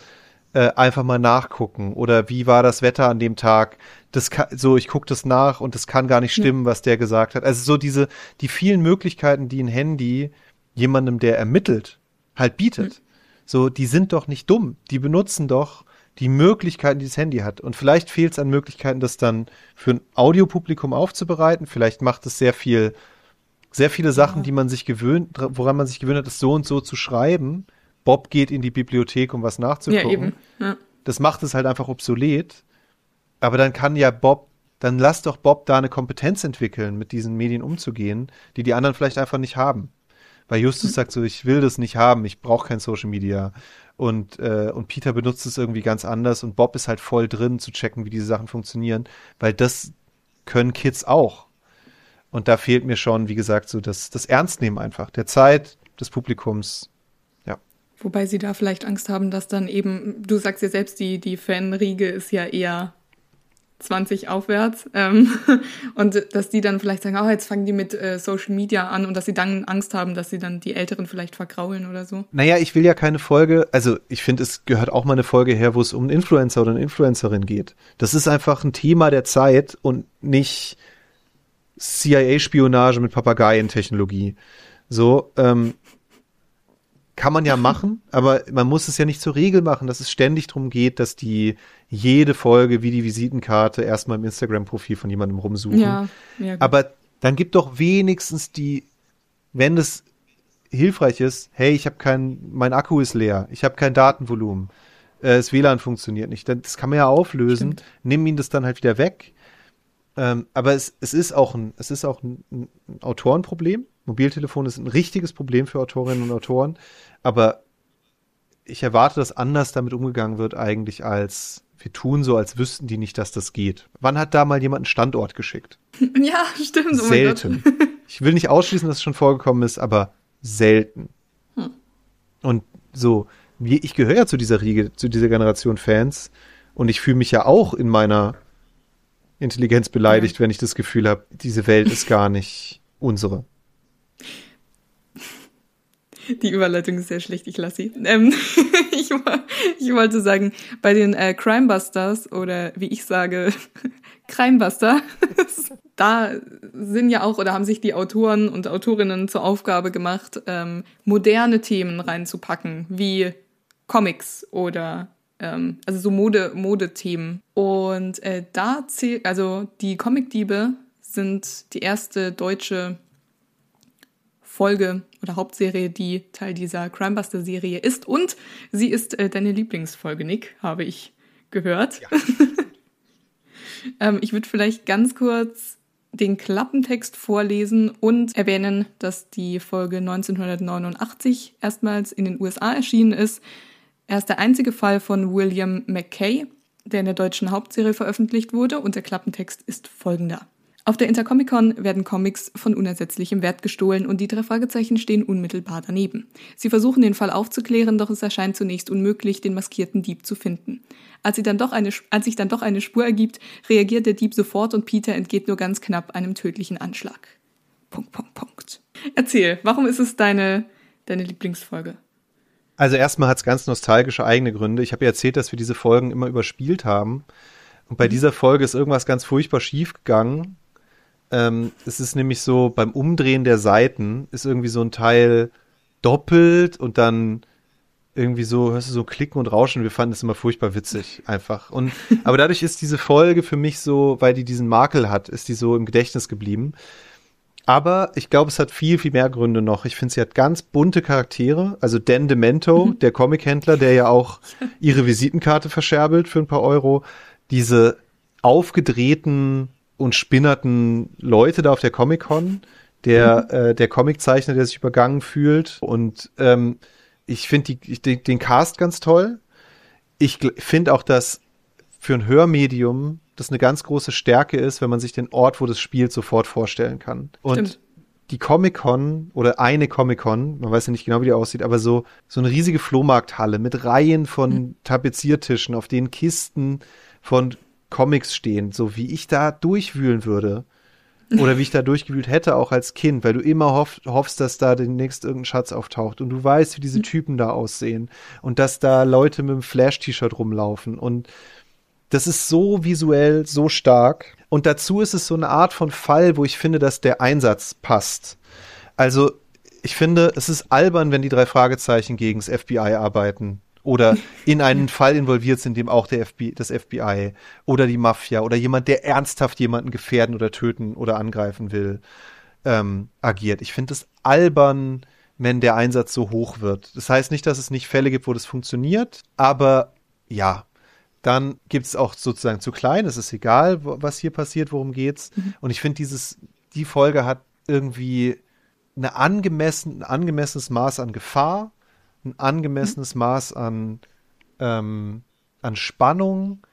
äh, einfach mal nachgucken oder wie war das Wetter an dem Tag. Das kann, so, ich gucke das nach und das kann gar nicht stimmen, was der gesagt hat. Also so diese, die vielen Möglichkeiten, die ein Handy jemandem, der ermittelt, halt bietet. So, die sind doch nicht dumm. Die benutzen doch die Möglichkeiten, die das Handy hat. Und vielleicht fehlt es an Möglichkeiten, das dann für ein Audiopublikum aufzubereiten. Vielleicht macht es sehr viel, sehr viele Sachen, die man sich gewöhnt, woran man sich gewöhnt hat, das so und so zu schreiben. Bob geht in die Bibliothek, um was nachzugucken. Ja, eben. Ja. Das macht es halt einfach obsolet. Aber dann kann ja Bob, dann lass doch Bob da eine Kompetenz entwickeln, mit diesen Medien umzugehen, die die anderen vielleicht einfach nicht haben. Weil Justus sagt so, ich will das nicht haben, ich brauche kein Social Media. Und, äh, und Peter benutzt es irgendwie ganz anders und Bob ist halt voll drin zu checken, wie diese Sachen funktionieren, weil das können Kids auch. Und da fehlt mir schon, wie gesagt, so das, das Ernstnehmen einfach, der Zeit, des Publikums. Ja. Wobei sie da vielleicht Angst haben, dass dann eben, du sagst ja selbst, die, die Fanriege ist ja eher 20 aufwärts. Ähm, und dass die dann vielleicht sagen, oh, jetzt fangen die mit äh, Social Media an und dass sie dann Angst haben, dass sie dann die Älteren vielleicht vergraulen oder so. Naja, ich will ja keine Folge, also ich finde, es gehört auch mal eine Folge her, wo es um einen Influencer oder eine Influencerin geht. Das ist einfach ein Thema der Zeit und nicht CIA-Spionage mit Papageientechnologie. So, ähm, kann man ja machen, aber man muss es ja nicht zur Regel machen, dass es ständig darum geht, dass die jede Folge wie die Visitenkarte erstmal im Instagram-Profil von jemandem rumsuchen. Ja, ja aber dann gibt doch wenigstens die, wenn es hilfreich ist, hey, ich habe kein, mein Akku ist leer, ich habe kein Datenvolumen, äh, das WLAN funktioniert nicht. Das kann man ja auflösen, Stimmt. nimm ihn das dann halt wieder weg. Ähm, aber es, es ist auch ein, es ist auch ein, ein Autorenproblem. Mobiltelefon ist ein richtiges Problem für Autorinnen und Autoren. Aber ich erwarte, dass anders damit umgegangen wird eigentlich als wir tun so, als wüssten die nicht, dass das geht. Wann hat da mal jemand einen Standort geschickt? Ja, stimmt. oh selten. Ich will nicht ausschließen, dass es schon vorgekommen ist, aber selten. Hm. Und so, wie, ich gehöre ja zu dieser Riege, zu dieser Generation Fans und ich fühle mich ja auch in meiner Intelligenz beleidigt, wenn ich das Gefühl habe, diese Welt ist gar nicht unsere. Die Überleitung ist sehr schlecht, ich lasse sie. Ähm, ich, ich wollte sagen, bei den äh, Crimebusters oder wie ich sage, Crimebuster, da sind ja auch oder haben sich die Autoren und Autorinnen zur Aufgabe gemacht, ähm, moderne Themen reinzupacken, wie Comics oder ähm, also so Mode, Modethemen. Und äh, da zählt, also die Comicdiebe sind die erste deutsche Folge oder Hauptserie, die Teil dieser Crimebuster-Serie ist. Und sie ist äh, deine Lieblingsfolge, Nick, habe ich gehört. ähm, ich würde vielleicht ganz kurz den Klappentext vorlesen und erwähnen, dass die Folge 1989 erstmals in den USA erschienen ist. Er ist der einzige Fall von William McKay, der in der deutschen Hauptserie veröffentlicht wurde und der Klappentext ist folgender. Auf der Intercomic-Con werden Comics von unersetzlichem Wert gestohlen und die drei Fragezeichen stehen unmittelbar daneben. Sie versuchen den Fall aufzuklären, doch es erscheint zunächst unmöglich, den maskierten Dieb zu finden. Als, sie dann doch eine, als sich dann doch eine Spur ergibt, reagiert der Dieb sofort und Peter entgeht nur ganz knapp einem tödlichen Anschlag. Punkt, Punkt, Punkt. Erzähl, warum ist es deine, deine Lieblingsfolge? Also erstmal hat es ganz nostalgische eigene Gründe. Ich habe ja erzählt, dass wir diese Folgen immer überspielt haben. Und bei dieser Folge ist irgendwas ganz furchtbar schief gegangen. Ähm, es ist nämlich so, beim Umdrehen der Seiten ist irgendwie so ein Teil doppelt und dann irgendwie so, hörst du so Klicken und Rauschen. Wir fanden es immer furchtbar witzig, einfach. Und, aber dadurch ist diese Folge für mich so, weil die diesen Makel hat, ist die so im Gedächtnis geblieben. Aber ich glaube, es hat viel, viel mehr Gründe noch. Ich finde, sie hat ganz bunte Charaktere. Also Dan Demento, der Comichändler, der ja auch ihre Visitenkarte verscherbelt für ein paar Euro. Diese aufgedrehten und spinnerten Leute da auf der Comic-Con. Der, äh, der Comiczeichner, der sich übergangen fühlt. Und ähm, ich finde den, den Cast ganz toll. Ich finde auch, dass für ein Hörmedium das eine ganz große Stärke ist, wenn man sich den Ort, wo das spielt, sofort vorstellen kann. Und Stimmt. die Comic-Con oder eine Comic-Con, man weiß ja nicht genau, wie die aussieht, aber so, so eine riesige Flohmarkthalle mit Reihen von Tapeziertischen, auf denen Kisten von Comics stehen, so wie ich da durchwühlen würde. Oder wie ich da durchgewühlt hätte, auch als Kind, weil du immer hoff, hoffst, dass da demnächst irgendein Schatz auftaucht und du weißt, wie diese Typen da aussehen und dass da Leute mit einem Flash-T-Shirt rumlaufen und das ist so visuell, so stark. Und dazu ist es so eine Art von Fall, wo ich finde, dass der Einsatz passt. Also, Ich finde, es ist albern, wenn die drei Fragezeichen gegen das FBI arbeiten oder in einen Fall involviert sind, in dem auch der FBI, das FBI oder die Mafia oder jemand, der ernsthaft jemanden gefährden oder töten oder angreifen will, ähm, agiert. Ich finde es albern, wenn der Einsatz so hoch wird. Das heißt nicht, dass es nicht Fälle gibt, wo das funktioniert, aber ja, dann gibt es auch sozusagen zu klein, es ist egal, was hier passiert, worum geht's. Und ich finde, dieses, die Folge hat irgendwie eine angemessen, ein angemessenes Maß an Gefahr, ein angemessenes Maß an, ähm, an Spannung.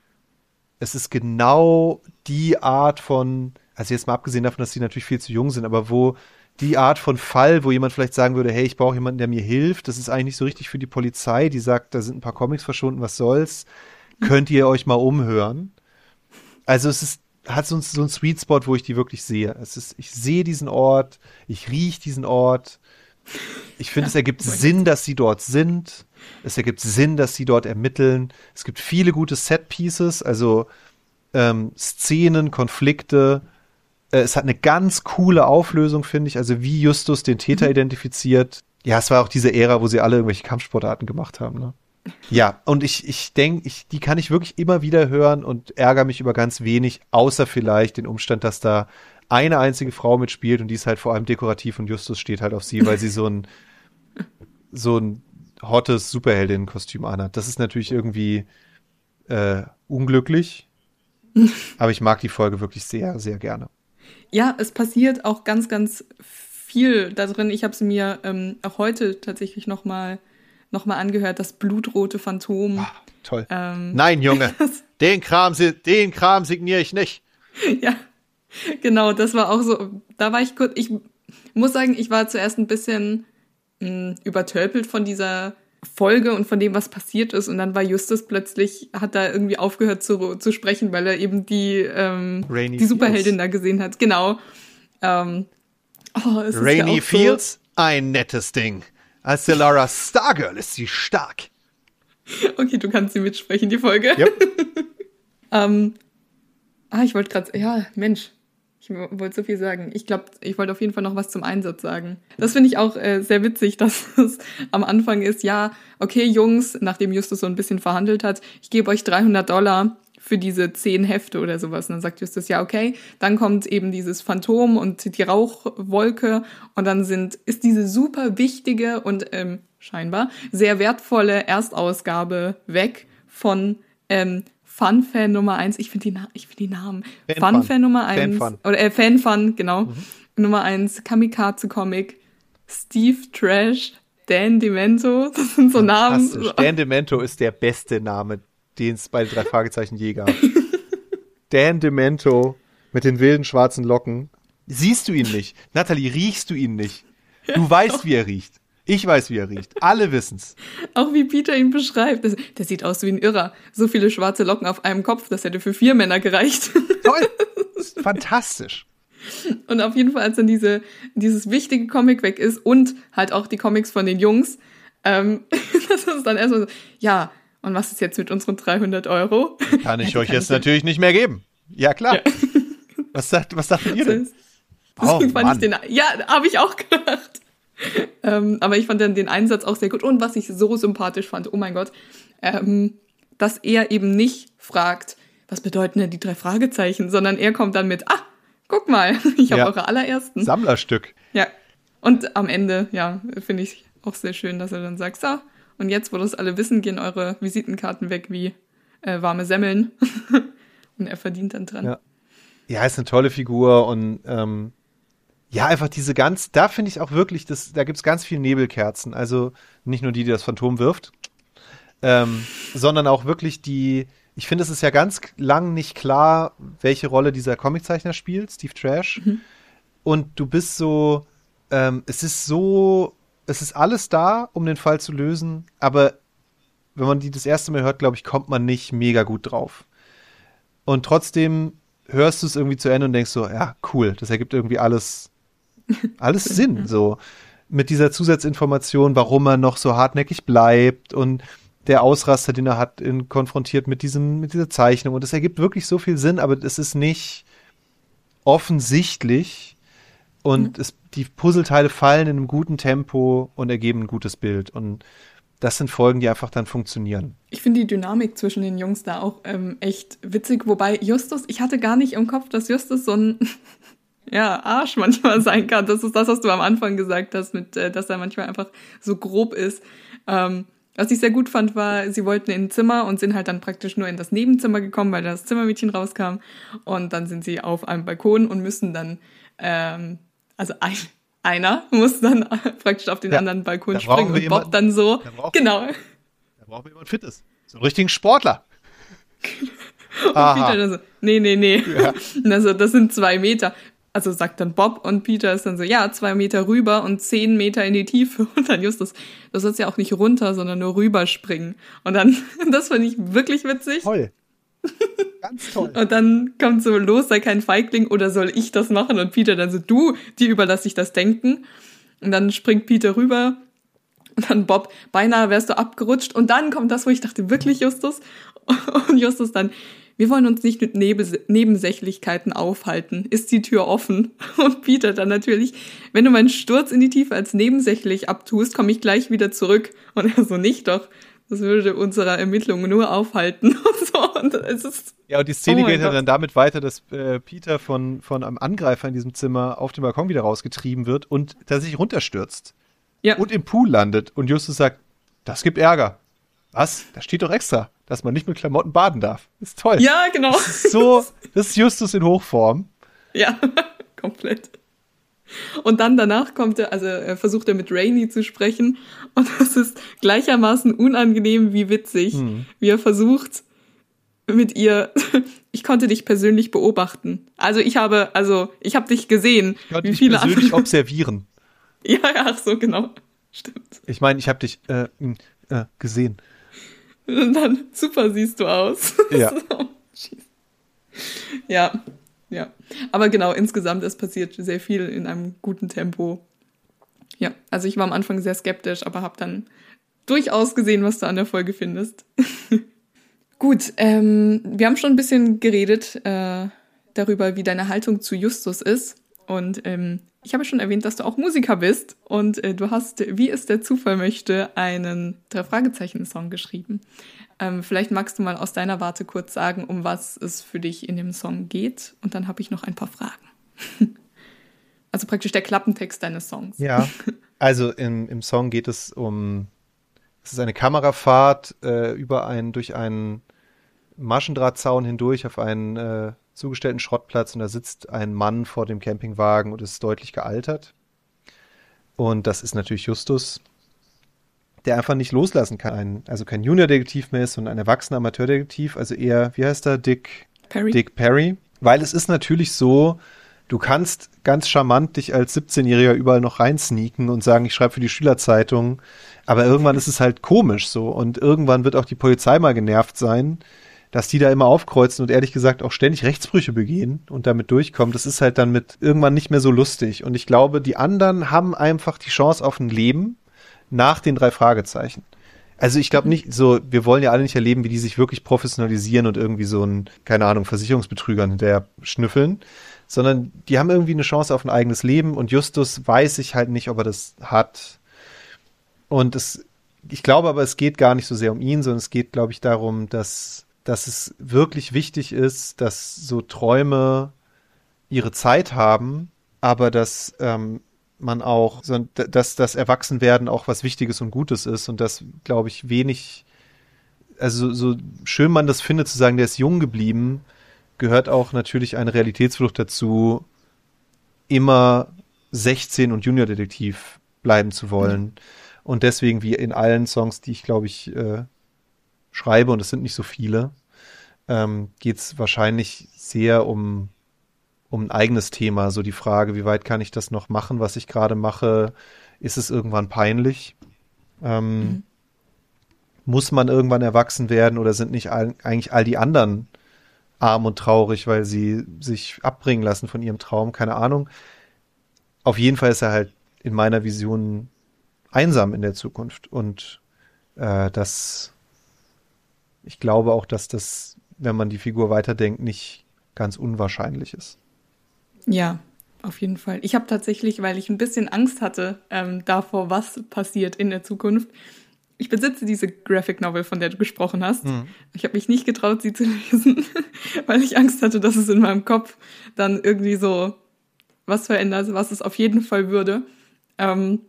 Es ist genau die Art von, also jetzt mal abgesehen davon, dass die natürlich viel zu jung sind, aber wo die Art von Fall, wo jemand vielleicht sagen würde, hey, ich brauche jemanden, der mir hilft, das ist eigentlich nicht so richtig für die Polizei, die sagt, da sind ein paar Comics verschwunden, was soll's, könnt ihr euch mal umhören. Also es ist, hat so, so einen Sweet Spot, wo ich die wirklich sehe. Es ist, ich sehe diesen Ort, ich rieche diesen Ort. Ich finde, es ergibt Sinn, dass sie dort sind. Es ergibt Sinn, dass sie dort ermitteln. Es gibt viele gute Set-Pieces, also ähm, Szenen, Konflikte. Äh, es hat eine ganz coole Auflösung, finde ich. Also wie Justus den Täter identifiziert. Ja, es war auch diese Ära, wo sie alle irgendwelche Kampfsportarten gemacht haben. Ne? Ja, und ich, ich denke, ich, die kann ich wirklich immer wieder hören und ärgere mich über ganz wenig, außer vielleicht den Umstand, dass da eine einzige Frau mitspielt und die ist halt vor allem dekorativ und Justus steht halt auf sie, weil sie so ein so ein hottes Superheldinnen-Kostüm anhat. Das ist natürlich irgendwie äh, unglücklich, aber ich mag die Folge wirklich sehr, sehr gerne. Ja, es passiert auch ganz, ganz viel da drin. Ich habe es mir ähm, auch heute tatsächlich noch mal angehört, das blutrote Phantom. Ah, toll. Ähm, Nein, Junge, den Kram, den Kram signiere ich nicht. Ja, genau, das war auch so. Da war ich kurz, ich muss sagen, ich war zuerst ein bisschen mh, übertölpelt von dieser Folge und von dem, was passiert ist. Und dann war Justus plötzlich, hat da irgendwie aufgehört zu, zu sprechen, weil er eben die, ähm, Rainy die Superheldin Fields. da gesehen hat. Genau. Ähm, oh, ist ja Rainy auch so- Fields, ein nettes Ding. Als der Laura Stargirl ist sie stark. Okay, du kannst sie mitsprechen, die Folge. Yep. Ähm, ah, ich wollte gerade, ja, Mensch, ich wollte so viel sagen. Ich glaube, ich wollte auf jeden Fall noch was zum Einsatz sagen. Das finde ich auch äh, sehr witzig, dass es am Anfang ist, ja, okay, Jungs, nachdem Justus so ein bisschen verhandelt hat, ich gebe euch 300 Dollar für diese zehn Hefte oder sowas. Und dann sagt Justus, ja, okay. Dann kommt eben dieses Phantom und die Rauchwolke und dann sind, ist diese super wichtige und ähm, scheinbar sehr wertvolle Erstausgabe weg von ähm, Fun-Fan Nummer eins. Ich finde die, Na ich find die Namen. Fun-Fan Nummer eins. Fan-Fun. Oder äh, Fan-Fun, genau. Nummer eins, Kamikaze-Comic, Steve Trash, Dan Demento. Das sind so Namen. Dan Demento ist der beste Name, den es bei den drei Fragezeichen je gab. Dan Demento mit den wilden schwarzen Locken. Siehst du ihn nicht? Natalie, riechst du ihn nicht? Du weißt, wie er riecht. Ich weiß, wie er riecht. Alle wissen's. Auch wie Peter ihn beschreibt. Das, der sieht aus wie ein Irrer. So viele schwarze Locken auf einem Kopf, das hätte für vier Männer gereicht. Toll. Fantastisch. Und auf jeden Fall, als dann diese, dieses wichtige Comic weg ist und halt auch die Comics von den Jungs, ähm, das ist dann erstmal so, ja, und was ist jetzt mit unseren 300 Euro? Kann ich Ja, euch kann jetzt ich- natürlich nicht mehr geben. Ja, klar. Ja. Was sagt, was sagt ihr denn? Oh, Mann. ich den, ja, habe ich auch gedacht. ähm, aber ich fand dann den Einsatz auch sehr gut. Und was ich so sympathisch fand, oh mein Gott, ähm, dass er eben nicht fragt, was bedeuten denn die drei Fragezeichen, sondern er kommt dann mit, ah, guck mal, ich habe Ja. eure allerersten. Sammlerstück. Ja. Und am Ende, ja, finde ich auch sehr schön, dass er dann sagt, so, und jetzt, wo das alle wissen, gehen eure Visitenkarten weg wie äh, warme Semmeln. und er verdient dann dran. Ja. Ja, ist eine tolle Figur und ähm, ja, einfach diese ganz, da finde ich auch wirklich, das, da gibt's ganz viele Nebelkerzen. Also nicht nur die, die das Phantom wirft, ähm, sondern auch wirklich die, ich finde, es ist ja ganz lang nicht klar, welche Rolle dieser Comiczeichner spielt, Steve Trash. Und du bist so, ähm, es ist so, es ist alles da, um den Fall zu lösen, aber wenn man die das erste Mal hört, glaube ich, kommt man nicht mega gut drauf. Und trotzdem hörst du es irgendwie zu Ende und denkst so, ja, cool, das ergibt irgendwie alles, alles Sinn, so. Mit dieser Zusatzinformation, warum er noch so hartnäckig bleibt und der Ausraster, den er hat, in, konfrontiert mit diesem, mit dieser Zeichnung. Und es ergibt wirklich so viel Sinn, aber es ist nicht offensichtlich. Und es, die Puzzleteile fallen in einem guten Tempo und ergeben ein gutes Bild. Und das sind Folgen, die einfach dann funktionieren. Ich finde die Dynamik zwischen den Jungs da auch ähm, echt witzig. Wobei Justus, ich hatte gar nicht im Kopf, dass Justus so ein ja, Arsch manchmal sein kann. Das ist das, was du am Anfang gesagt hast, mit, äh, dass er manchmal einfach so grob ist. Ähm, was ich sehr gut fand, war, sie wollten in ein Zimmer und sind halt dann praktisch nur in das Nebenzimmer gekommen, weil das Zimmermädchen rauskam. Und dann sind sie auf einem Balkon und müssen dann, ähm, also ein, einer muss dann praktisch auf den Ja, anderen Balkon springen und Bob jemanden- dann so. da brauchen- Genau. Da brauchen wir jemanden Fittes. So einen richtigen Sportler. Und Aha. Peter dann so, nee, nee, nee. Und also, das sind zwei Meter. Also sagt dann Bob und Peter ist dann so, ja, zwei Meter rüber und zehn Meter in die Tiefe. Und dann Justus, du sollst ja auch nicht runter, sondern nur rüberspringen. Und dann, das fand ich wirklich witzig. Toll. Ganz toll. Und dann kommt so, los, sei kein Feigling oder soll ich das machen? Und Peter dann so, du, dir überlasse ich das Denken. Und dann springt Peter rüber. Und dann Bob, beinahe wärst du abgerutscht. Und dann kommt das, wo ich dachte, wirklich Justus? Und Justus dann, wir wollen uns nicht mit Nebes Nebensächlichkeiten aufhalten. Ist die Tür offen? Und Peter dann natürlich, wenn du meinen Sturz in die Tiefe als nebensächlich abtust, komme ich gleich wieder zurück. Und er so, nicht doch. Das würde unsere Ermittlungen nur aufhalten. Und so. Und es ist Ja, und die Szene Oh geht ja dann damit weiter, dass äh, Peter von, von einem Angreifer in diesem Zimmer auf den Balkon wieder rausgetrieben wird und tatsächlich runterstürzt ja. und im Pool landet. Und Justus sagt, das gibt Ärger. Was? Da steht doch extra, dass man nicht mit Klamotten baden darf. Ist toll. Ja, genau. So, das ist Justus in Hochform. Ja, komplett. Und dann danach kommt er, also er versucht er mit Rainy zu sprechen und das ist gleichermaßen unangenehm wie witzig, wie er versucht mit ihr, ich konnte dich persönlich beobachten. Also ich habe, also ich habe dich gesehen, Ich konnte wie dich viele persönlich andere. observieren. Ja, ach so, genau. Stimmt. Ich meine, ich habe dich äh, äh, gesehen. Und dann, super siehst du aus. Ja. So, ja, ja. Aber genau, insgesamt, es passiert sehr viel in einem guten Tempo. Ja, also ich war am Anfang sehr skeptisch, aber habe dann durchaus gesehen, was du an der Folge findest. Gut, ähm, wir haben schon ein bisschen geredet äh, darüber, wie deine Haltung zu Justus ist. Und ähm, ich habe schon erwähnt, dass du auch Musiker bist. Und äh, du hast, wie es der Zufall möchte, einen Drei-Fragezeichen-Song geschrieben. Ähm, vielleicht magst du mal aus deiner Warte kurz sagen, um was es für dich in dem Song geht. Und dann habe ich noch ein paar Fragen. also praktisch der Klappentext deines Songs. Ja. Also im, im Song geht es um, es ist eine Kamerafahrt äh, über einen, durch einen Maschendrahtzaun hindurch auf einen äh, zugestellten Schrottplatz und da sitzt ein Mann vor dem Campingwagen und ist deutlich gealtert. Und das ist natürlich Justus, der einfach nicht loslassen kann. Ein, also kein Junior-Detektiv mehr ist, sondern ein erwachsener Amateurdetektiv. Also eher, wie heißt er, Dick? Perry? Dick Perry. Weil es ist natürlich so, du kannst ganz charmant dich als 17-Jähriger überall noch reinsneaken und sagen, ich schreibe für die Schülerzeitung. Aber irgendwann ist es halt komisch so. Und irgendwann wird auch die Polizei mal genervt sein, dass die da immer aufkreuzen und ehrlich gesagt auch ständig Rechtsbrüche begehen und damit durchkommen. Das ist halt dann mit irgendwann nicht mehr so lustig. Und ich glaube, die anderen haben einfach die Chance auf ein Leben nach den drei Fragezeichen. Also ich glaube nicht so, wir wollen ja alle nicht erleben, wie die sich wirklich professionalisieren und irgendwie so ein, keine Ahnung, Versicherungsbetrügern hinterher schnüffeln, sondern die haben irgendwie eine Chance auf ein eigenes Leben und Justus weiß ich halt nicht, ob er das hat. Und es, ich glaube aber, es geht gar nicht so sehr um ihn, sondern es geht, glaube ich, darum, dass, dass es wirklich wichtig ist, dass so Träume ihre Zeit haben, aber dass ähm, man auch, dass das Erwachsenwerden auch was Wichtiges und Gutes ist und dass, glaube ich, wenig, also so schön man das findet, zu sagen, der ist jung geblieben, gehört auch natürlich eine Realitätsflucht dazu, immer 16 und Junior-Detektiv bleiben zu wollen. Und deswegen, wie in allen Songs, die ich, glaube ich, äh, schreibe, und es sind nicht so viele, ähm, geht es wahrscheinlich sehr um, um ein eigenes Thema. So die Frage, wie weit kann ich das noch machen, was ich gerade mache? Ist es irgendwann peinlich? Ähm, Muss man irgendwann erwachsen werden oder sind nicht all, eigentlich all die anderen arm und traurig, weil sie sich abbringen lassen von ihrem Traum? Keine Ahnung. Auf jeden Fall ist er halt in meiner Vision einsam in der Zukunft und äh, das ich glaube auch, dass das, wenn man die Figur weiterdenkt, nicht ganz unwahrscheinlich ist. Ja, Auf jeden Fall. Ich habe tatsächlich, weil ich ein bisschen Angst hatte ähm, davor, was passiert in der Zukunft. Ich besitze diese Graphic Novel, von der du gesprochen hast. Mhm. Ich habe mich nicht getraut, sie zu lesen, weil ich Angst hatte, dass es in meinem Kopf dann irgendwie so was verändert, was es auf jeden Fall würde. Ähm,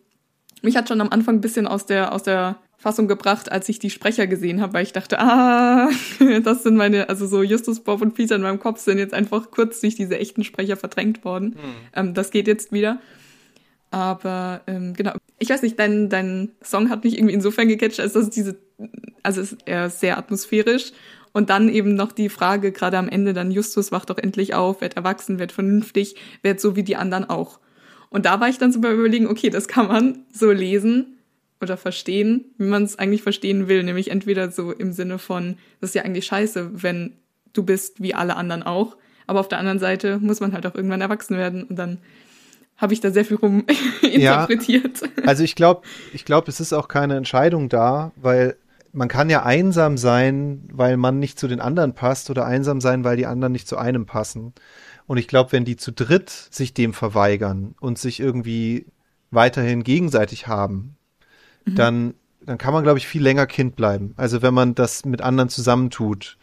mich hat schon am Anfang ein bisschen aus der, aus der Fassung gebracht, als ich die Sprecher gesehen habe, weil ich dachte, ah, das sind meine, also so Justus, Bob und Peter in meinem Kopf sind jetzt einfach kurz durch diese echten Sprecher verdrängt worden. Ähm, das geht jetzt wieder. Aber ähm, genau, ich weiß nicht, dein, dein Song hat mich irgendwie insofern gecatcht, als dass es diese, also es ist eher sehr atmosphärisch. Und dann eben noch die Frage, gerade am Ende, dann Justus wacht doch endlich auf, wird erwachsen, wird vernünftig, wird so wie die anderen auch. Und da war ich dann so beim Überlegen, okay, das kann man so lesen oder verstehen, wie man es eigentlich verstehen will. Nämlich entweder so im Sinne von, das ist ja eigentlich scheiße, wenn du bist wie alle anderen auch. Aber auf der anderen Seite muss man halt auch irgendwann erwachsen werden. Und dann habe ich da sehr viel rum interpretiert. Also ich glaube, ich glaube, es ist auch keine Entscheidung da, weil man kann ja einsam sein, weil man nicht zu den anderen passt oder einsam sein, weil die anderen nicht zu einem passen. Und ich glaube, wenn die zu dritt sich dem verweigern und sich irgendwie weiterhin gegenseitig haben, dann, dann kann man, glaube ich, viel länger Kind bleiben. Also wenn man das mit anderen zusammentut,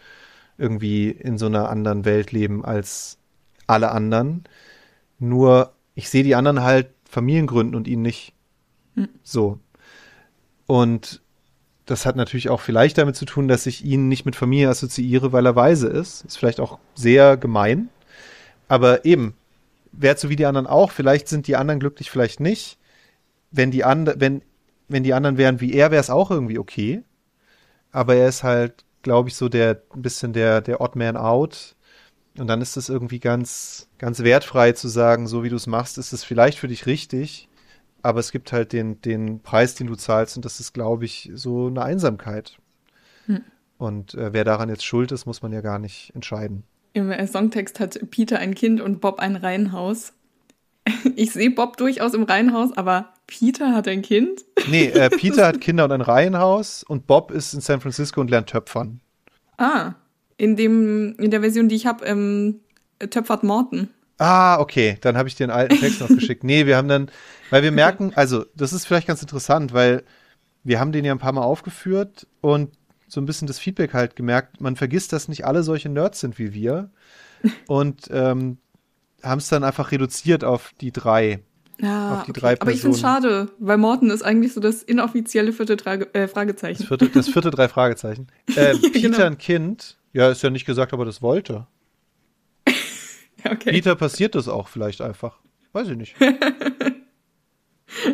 irgendwie in so einer anderen Welt leben als alle anderen. Nur, ich sehe die anderen halt Familiengründen und ihn nicht. So. Und das hat natürlich auch vielleicht damit zu tun, dass ich ihn nicht mit Familie assoziiere, weil er weise ist. Ist vielleicht auch sehr gemein. Aber eben, wäre so wie die anderen auch. Vielleicht sind die anderen glücklich, vielleicht nicht. Wenn die, and wenn, wenn die anderen wären wie er, wäre es auch irgendwie okay. Aber er ist halt, glaube ich, so der ein bisschen der, der Odd Man out. Und dann ist es irgendwie ganz, ganz wertfrei zu sagen, so wie du es machst, ist es vielleicht für dich richtig. Aber es gibt halt den, den Preis, den du zahlst, und das ist, glaube ich, so eine Einsamkeit. Hm. Und äh, wer daran jetzt schuld ist, muss man ja gar nicht entscheiden. Im äh, Songtext hat Peter ein Kind und Bob ein Reihenhaus. Ich sehe Bob durchaus im Reihenhaus, aber Peter hat ein Kind. Nee, äh, Peter hat Kinder und ein Reihenhaus und Bob ist in San Francisco und lernt Töpfern. Ah, in dem in der Version, die ich habe, ähm, töpfert Morton. Ah, okay, dann habe ich dir einen alten Text noch geschickt. Nee, wir haben dann, weil wir merken, also das ist vielleicht ganz interessant, weil wir haben den ja ein paar Mal aufgeführt und so ein bisschen das Feedback halt gemerkt, man vergisst, dass nicht alle solche Nerds sind wie wir und ähm, haben es dann einfach reduziert auf die drei. Ja, drei aber ich finde es schade, weil Morton ist eigentlich so das inoffizielle vierte Trage äh, Fragezeichen. Das vierte, das vierte drei Fragezeichen. Äh, Peter genau. ein Kind, ja, ist ja nicht gesagt, ob er das wollte. Okay. Peter passiert das auch vielleicht einfach. Weiß ich nicht.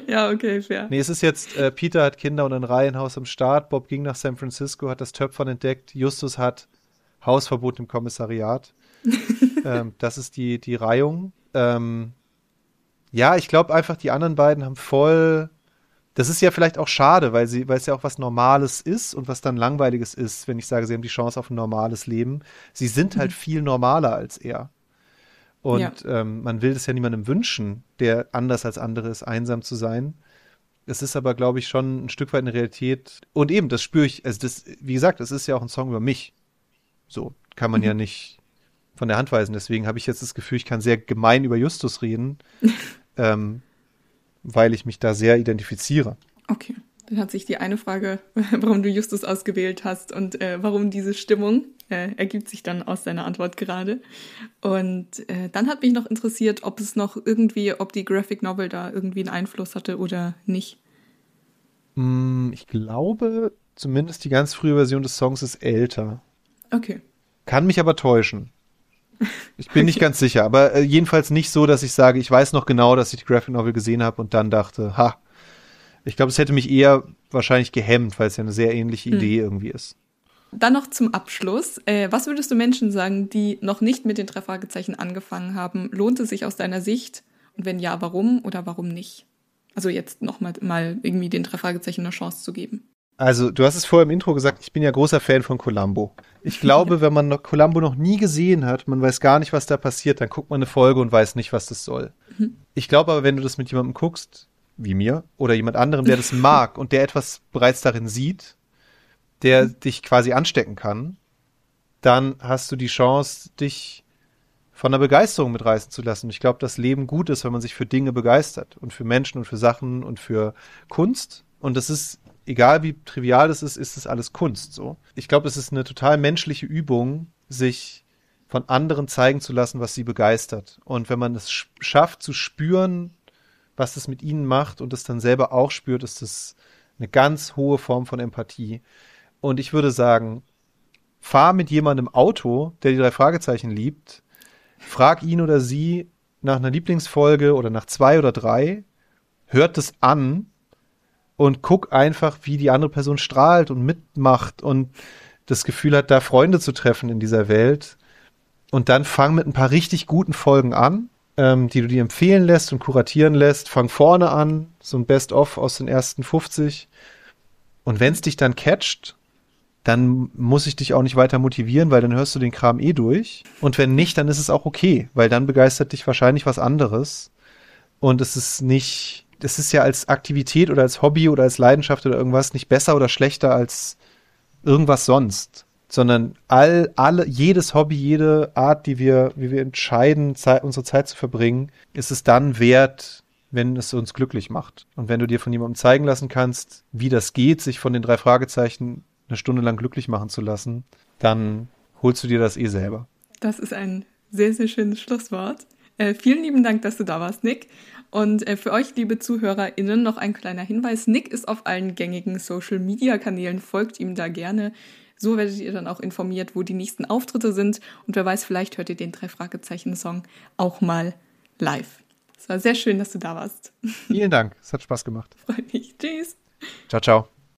Ja, okay, fair. Nee, es ist jetzt, äh, Peter hat Kinder und ein Reihenhaus am Start, Bob ging nach San Francisco, hat das Töpfern entdeckt, Justus hat Hausverbot im Kommissariat. ähm, das ist die, die Reihung. Ähm, ja, ich glaube einfach, die anderen beiden haben voll. Das ist ja vielleicht auch schade, weil sie, weil es ja auch was Normales ist und was dann Langweiliges ist, wenn ich sage, sie haben die Chance auf ein normales Leben. Sie sind halt viel normaler als er. Und Ja. ähm, man will das ja niemandem wünschen, der anders als andere ist, einsam zu sein. Es ist aber, glaube ich, schon ein Stück weit eine Realität. Und eben, das spüre ich, also das, wie gesagt, das ist ja auch ein Song über mich. So, kann man ja nicht von der Hand weisen. Deswegen habe ich jetzt das Gefühl, ich kann sehr gemein über Justus reden, ähm, weil ich mich da sehr identifiziere. Okay. Dann hat sich die eine Frage, warum du Justus ausgewählt hast und äh, warum diese Stimmung, äh, ergibt sich dann aus deiner Antwort gerade. Und äh, dann hat mich noch interessiert, ob es noch irgendwie, ob die Graphic Novel da irgendwie einen Einfluss hatte oder nicht. Mm, ich glaube, zumindest die ganz frühe Version des Songs ist älter. Okay. Kann mich aber täuschen. Ich bin nicht ganz sicher, aber äh, jedenfalls nicht so, dass ich sage, ich weiß noch genau, dass ich die Graphic Novel gesehen habe und dann dachte, ha. Ich glaube, es hätte mich eher wahrscheinlich gehemmt, weil es ja eine sehr ähnliche Idee irgendwie ist. Dann noch zum Abschluss. Äh, was würdest du Menschen sagen, die noch nicht mit den drei Fragezeichen angefangen haben? Lohnt es sich aus deiner Sicht? Und wenn ja, warum oder warum nicht? Also jetzt nochmal mal irgendwie den drei Fragezeichen eine Chance zu geben. Also, du hast es vorher im Intro gesagt, ich bin ja großer Fan von Columbo. Ich glaube, wenn man Columbo noch nie gesehen hat, man weiß gar nicht, was da passiert, dann guckt man eine Folge und weiß nicht, was das soll. Ich glaube aber, wenn du das mit jemandem guckst, wie mir, oder jemand anderem, der das mag und der etwas bereits darin sieht, der dich quasi anstecken kann, dann hast du die Chance, dich von der Begeisterung mitreißen zu lassen. Ich glaube, dass Leben gut ist, wenn man sich für Dinge begeistert und für Menschen und für Sachen und für Kunst. Und das ist, egal wie trivial das ist, ist es alles Kunst, so. Ich glaube, es ist eine total menschliche Übung, sich von anderen zeigen zu lassen, was sie begeistert. Und wenn man es sch schafft zu spüren, was das mit ihnen macht und es dann selber auch spürt, ist das eine ganz hohe Form von Empathie. Und ich würde sagen, fahr mit jemandem Auto, der die drei Fragezeichen liebt, frag ihn oder sie nach einer Lieblingsfolge oder nach zwei oder drei, hört es an und guck einfach, wie die andere Person strahlt und mitmacht und das Gefühl hat, da Freunde zu treffen in dieser Welt. Und dann fang mit ein paar richtig guten Folgen an, ähm, die du dir empfehlen lässt und kuratieren lässt. Fang vorne an, so ein Best-of aus den ersten 50. Und wenn es dich dann catcht, dann muss ich dich auch nicht weiter motivieren, weil dann hörst du den Kram eh durch. Und wenn nicht, dann ist es auch okay, weil dann begeistert dich wahrscheinlich was anderes. Und es ist nicht, es ist ja als Aktivität oder als Hobby oder als Leidenschaft oder irgendwas nicht besser oder schlechter als irgendwas sonst, sondern all, alle, jedes Hobby, jede Art, die wir, wie wir entscheiden, Zeit, unsere Zeit zu verbringen, ist es dann wert, wenn es uns glücklich macht. Und wenn du dir von jemandem zeigen lassen kannst, wie das geht, sich von den drei Fragezeichen eine Stunde lang glücklich machen zu lassen, dann holst du dir das eh selber. Das ist ein sehr, sehr schönes Schlusswort. Äh, vielen lieben Dank, dass du da warst, Nick. Und äh, für euch, liebe ZuhörerInnen, noch ein kleiner Hinweis. Nick ist auf allen gängigen Social-Media-Kanälen, folgt ihm da gerne. So werdet ihr dann auch informiert, wo die nächsten Auftritte sind. Und wer weiß, vielleicht hört ihr den Drei-Fragezeichen-Song auch mal live. Es war sehr schön, dass du da warst. Vielen Dank. Es hat Spaß gemacht. Freut mich. Tschüss. Ciao, ciao.